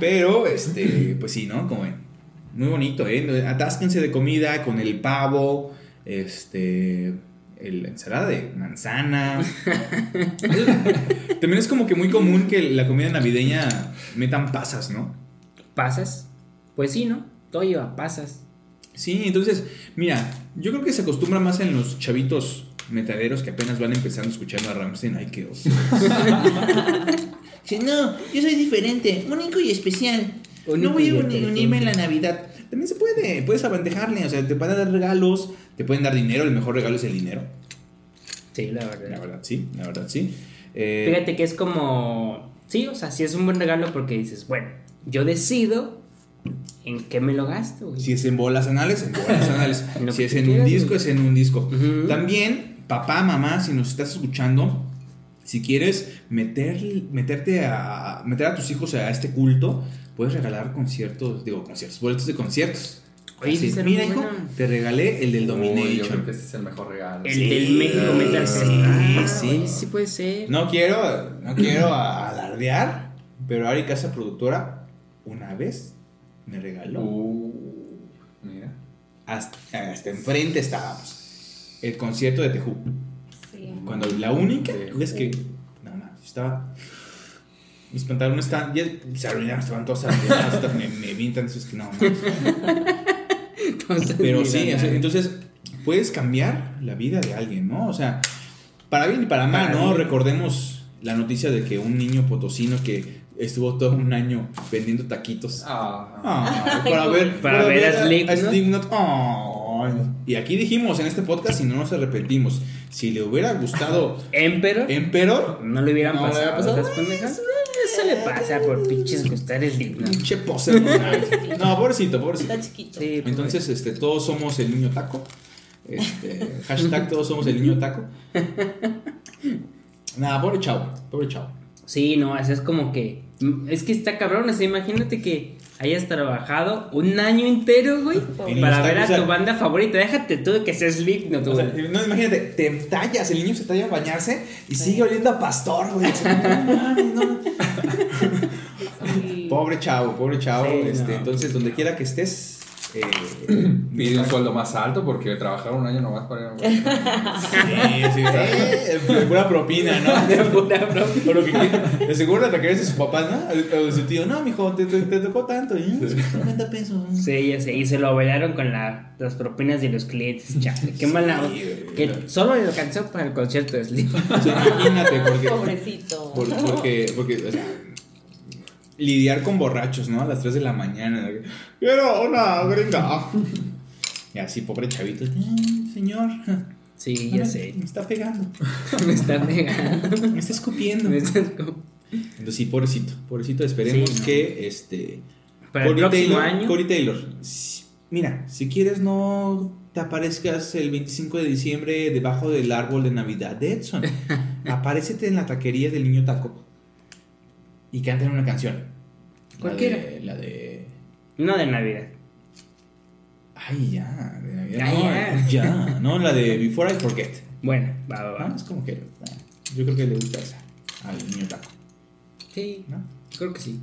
Pero, este, pues sí, ¿no? Como ven. Muy bonito, ¿eh? Atásquense de comida con el pavo, este, el- la ensalada de manzana. También es como que muy común que la comida navideña metan pasas, ¿no? ¿Pasas? Pues sí, ¿no? Todo lleva pasas. Sí, entonces, mira, yo creo que se acostumbra más en los chavitos metaleros que apenas van empezando escuchando a Ramstein. Ay, qué oso. Dice, no, yo soy diferente, único y especial. Único no voy a unirme en la Navidad. También se puede, puedes abandejarle, o sea, te pueden dar regalos, te pueden dar dinero, el mejor regalo es el dinero. Sí, la verdad. La verdad, sí, la verdad, sí. Eh, Fíjate que es como. Sí, o sea, sí es un buen regalo porque dices, bueno, yo decido en qué me lo gasto, güey. Si es en bolas anales, en bolas anales. Si es en un quieras, disco, güey. es en un disco. Ujú. También, papá, mamá, si nos estás escuchando, si quieres meter, meterte a, meter a tus hijos a este culto, puedes regalar conciertos, digo, conciertos, boletos de conciertos. Oye, Así, sí mira, hijo, bueno. te regalé el del Uy, yo Domination. creo que ese es el mejor regalo. El Sí, del México Metal sí, Fest. Ah, sí. oye, sí puede ser. No quiero, no quiero alardear, pero Ari Casa Productora una vez me regaló. Uh, mira. Hasta, hasta enfrente estábamos. El concierto de Tejú. Sí. Cuando la única es que. Nada más. Estaba. Mis pantalones estaban. Ya se arruinaron, estaban todos arruinados. hasta me, me vi entonces que no. Entonces, Pero sí, o sea, nada. entonces puedes cambiar la vida de alguien, ¿no? O sea, para bien y para mal, ¿no? Recordemos la noticia de que un niño potosino que estuvo todo un año vendiendo taquitos. Ay, para ver, Para ver a Slipknot. Slipknot. Ay. Y aquí dijimos en este podcast y no nos arrepentimos. Si le hubiera gustado Emperor. Emperor, No le hubieran No le pasado hubiera pasado. Eso le pasa por pinches gustar digno. pinche poser. No, pobrecito, pobrecito. Está chiquito. Sí, Entonces, este, todos somos el niño taco. Este, hashtag todos somos el niño taco. Nada, pobre chavo, pobre chavo. Sí, no, así es como que. Es que está cabrón, o sea, imagínate que hayas trabajado un año entero, güey, para ver a o tu banda favorita. Déjate tú de que seas Slipknot, O güey. sea, no, imagínate, te tallas, el niño se talla a bañarse y sigue oliendo a pastor, güey. O no no. Pobre chavo, pobre chavo. Sí, este, no. Entonces, donde quiera que estés, eh, Pide un sueldo más alto porque trabajaron un año nomás para ir a- Sí, sí, eh, de pura propina, ¿no? De pura que quiera. De seguro la taquería de sus papás, ¿no? O de su tío, no, mijo, te, te, te tocó tanto, ¿eh? 50 pesos. Sí, ya sé. Y se lo bailaron con la, las propinas de los clientes. Chale, qué mala. Sí, güey. que solo le alcanzó para el concierto de. O sea, imagínate, porque, Pobrecito. por- porque, porque, o sea, lidiar con borrachos, ¿no? A las 3 de la mañana. Quiero una gringa. Y así, pobre chavito, "Ay, señor. Sí, ya sé. Me está pegando. Me está pegando. Me está escupiendo. Me está como- Entonces, sí, pobrecito. Pobrecito, esperemos Sí, no. que este. Para el próximo Taylor, año. Corey Taylor. Mira, si quieres no te aparezcas el 25 de diciembre debajo del árbol de Navidad de Edson. Aparécete en la taquería del niño taco. Y canten una canción. La Cualquiera. de- La de. No de Navidad. Ay, ya. De Navidad. Ay, no, ya. No, la de Before I Forget. Bueno, va, va, Ah, va. Es como que. ah, Yo creo que le gusta esa. Al niño taco. Sí, ¿No? creo que sí.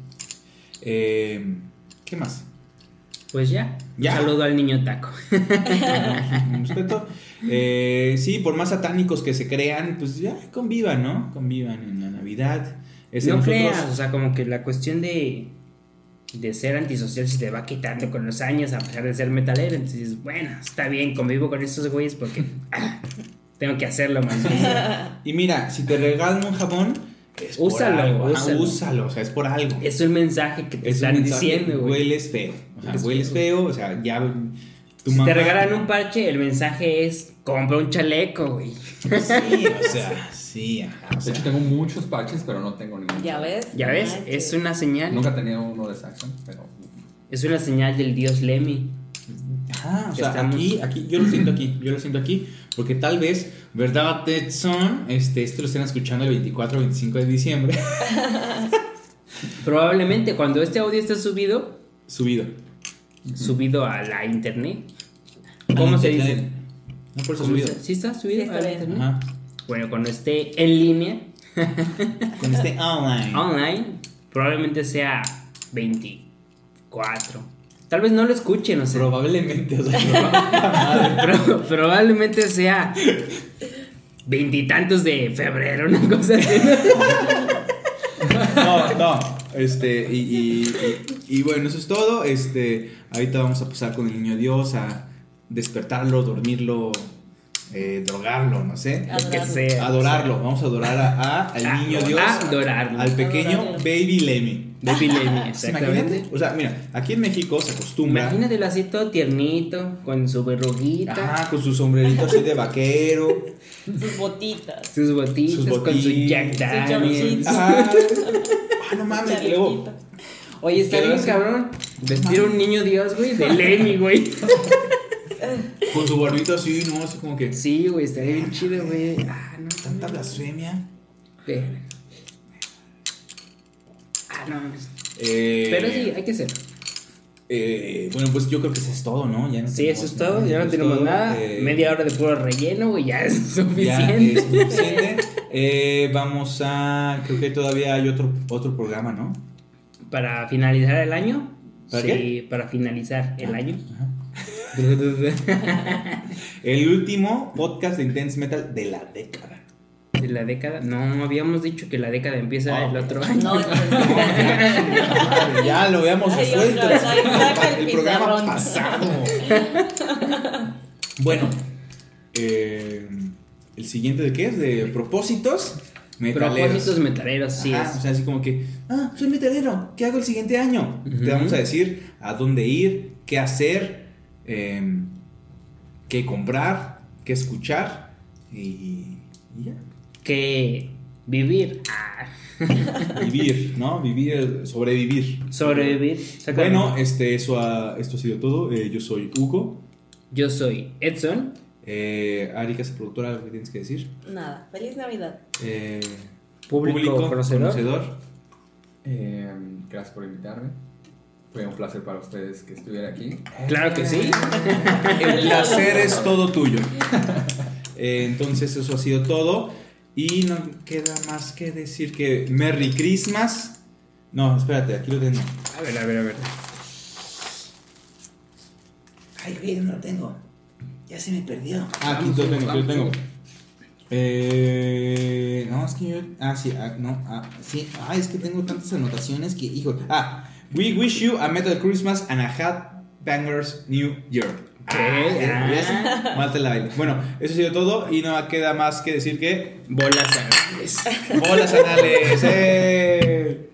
Eh, ¿Qué más? Pues ya. Ya. Un saludo al niño taco. Un respeto. Eh, sí, por más satánicos que se crean, pues ya convivan, ¿no? Convivan en la Navidad. No nosotros- creas, o sea, como que la cuestión de, de ser antisocial se te va quitando con los años a pesar de ser metalero. Entonces, bueno, está bien, convivo con estos güeyes porque ah, tengo que hacerlo más. Y mira, si te regalan un jabón, es por Úsalo, algo. Ajá, úsalo. úsalo, o sea, es por algo. Es un mensaje que te Es están diciendo, güey. Hueles feo. O sea, Es hueles feo, o sea, ya. Tu Si mamá- te regalan un parche, el mensaje es compra un chaleco, güey. Sí, o sea, sí, ajá. O De sea, hecho, tengo muchos parches, pero no tengo ninguno. ¿Ya ves? Ya ves, es una señal. Nunca tenía uno de Saxon, pero. Es una señal del dios Lemmy. Ajá, o sea, estamos- aquí, aquí, yo lo siento aquí, yo lo siento aquí, porque tal vez, ¿verdad, Tetson? Este, esto lo estén escuchando el 24 o 25 de diciembre, Probablemente cuando este audio esté subido, subido. subido a la internet. ¿Cómo se dice? No, por eso ¿Cómo subido. ¿Sí está subido Sí, está a la internet? Ajá, Bueno, cuando esté en línea, con este online. online, probablemente sea 24. Tal vez no lo escuchen, o sea, Probablemente, o sea, probablemente. probablemente sea veintitantos de febrero, una cosa así. No, no, este, y, y, y- y bueno, eso es todo, este, ahorita vamos a pasar con el niño Dios a despertarlo, dormirlo, eh, drogarlo, no sé. Lo que Adorarlo. sea. Adorarlo, vamos a adorar a- a- al A- niño Dios, adorarlo. al pequeño Adorarlo. Baby Lemmy. Baby Lemmy, Imagínate, exactamente. o sea, mira, aquí en México se acostumbra Imagínatelo así todo tiernito, con su verruguita, ajá, con su sombrerito así de vaquero, Sus botitas. sus botitas, Sus con su Jack Daniels. ah, ah, no mames, y luego. Oye, está bien cabrón. Vestir a un niño Dios, güey, de Lemmy, güey. con su barbito así, no, así como que Sí, güey, estaría bien chido, güey. Ah, no. tanta blasfemia. Verga. Ah, no. Eh, Pero sí, hay que hacerlo. Eh, bueno, pues yo creo que eso es todo, ¿no? Ya no Sí, tenemos eso es todo. nada, Ya no tenemos todo, nada. eh, Media hora de puro relleno, güey, ya es Ya suficiente. es suficiente. Eh, vamos a. Creo que todavía hay otro, otro programa, ¿no? Para finalizar el año. ¿Para sí, qué? para finalizar el año. Ajá. El último podcast de Intense Metal de la década. De la década. No, habíamos dicho que la década empieza Ah. el otro año. No, pues, Madre, ya lo habíamos resuelto. el el programa pasado. bueno, eh, el siguiente de qué es? De propósitos metaleros. Propósitos metaleros, sí Ajá, es. O sea, así como que, ah, soy metalero, ¿qué hago el siguiente año? Te vamos a decir a dónde ir, qué hacer, eh, qué comprar, qué escuchar y, y ya. Que vivir. Vivir, ¿no? Vivir, sobrevivir. sobrevivir. Bueno, este, eso ha- esto ha sido todo. Eh, yo soy Hugo. Yo soy Edson. Eh, Ari, que es productora, ¿algo que tienes que decir? Nada. Feliz Navidad. Eh, Público conocedor. conocedor. Eh, gracias por invitarme. Fue un placer para ustedes que estuvieran aquí. Claro que sí. El placer es todo tuyo. Eh, entonces eso ha sido todo. Y no queda más que decir que Merry Christmas. No, espérate, aquí lo tengo. A ver, a ver, a ver. Ay, güey, no lo tengo. Ya se me perdió. Ah, aquí lo tengo, aquí lo tengo. Eh, no, es que yo. Ah, sí, ah, no, ah, sí. Ah, es que tengo tantas anotaciones que, hijo. Ah, we wish you a Metal Christmas and a Hat Bangers New Year. ¿Qué? Ah. Ah. La baile. Bueno, eso ha sido todo y no queda más que decir que. Bolas anales. ¡Bolas anales! ¡Eh!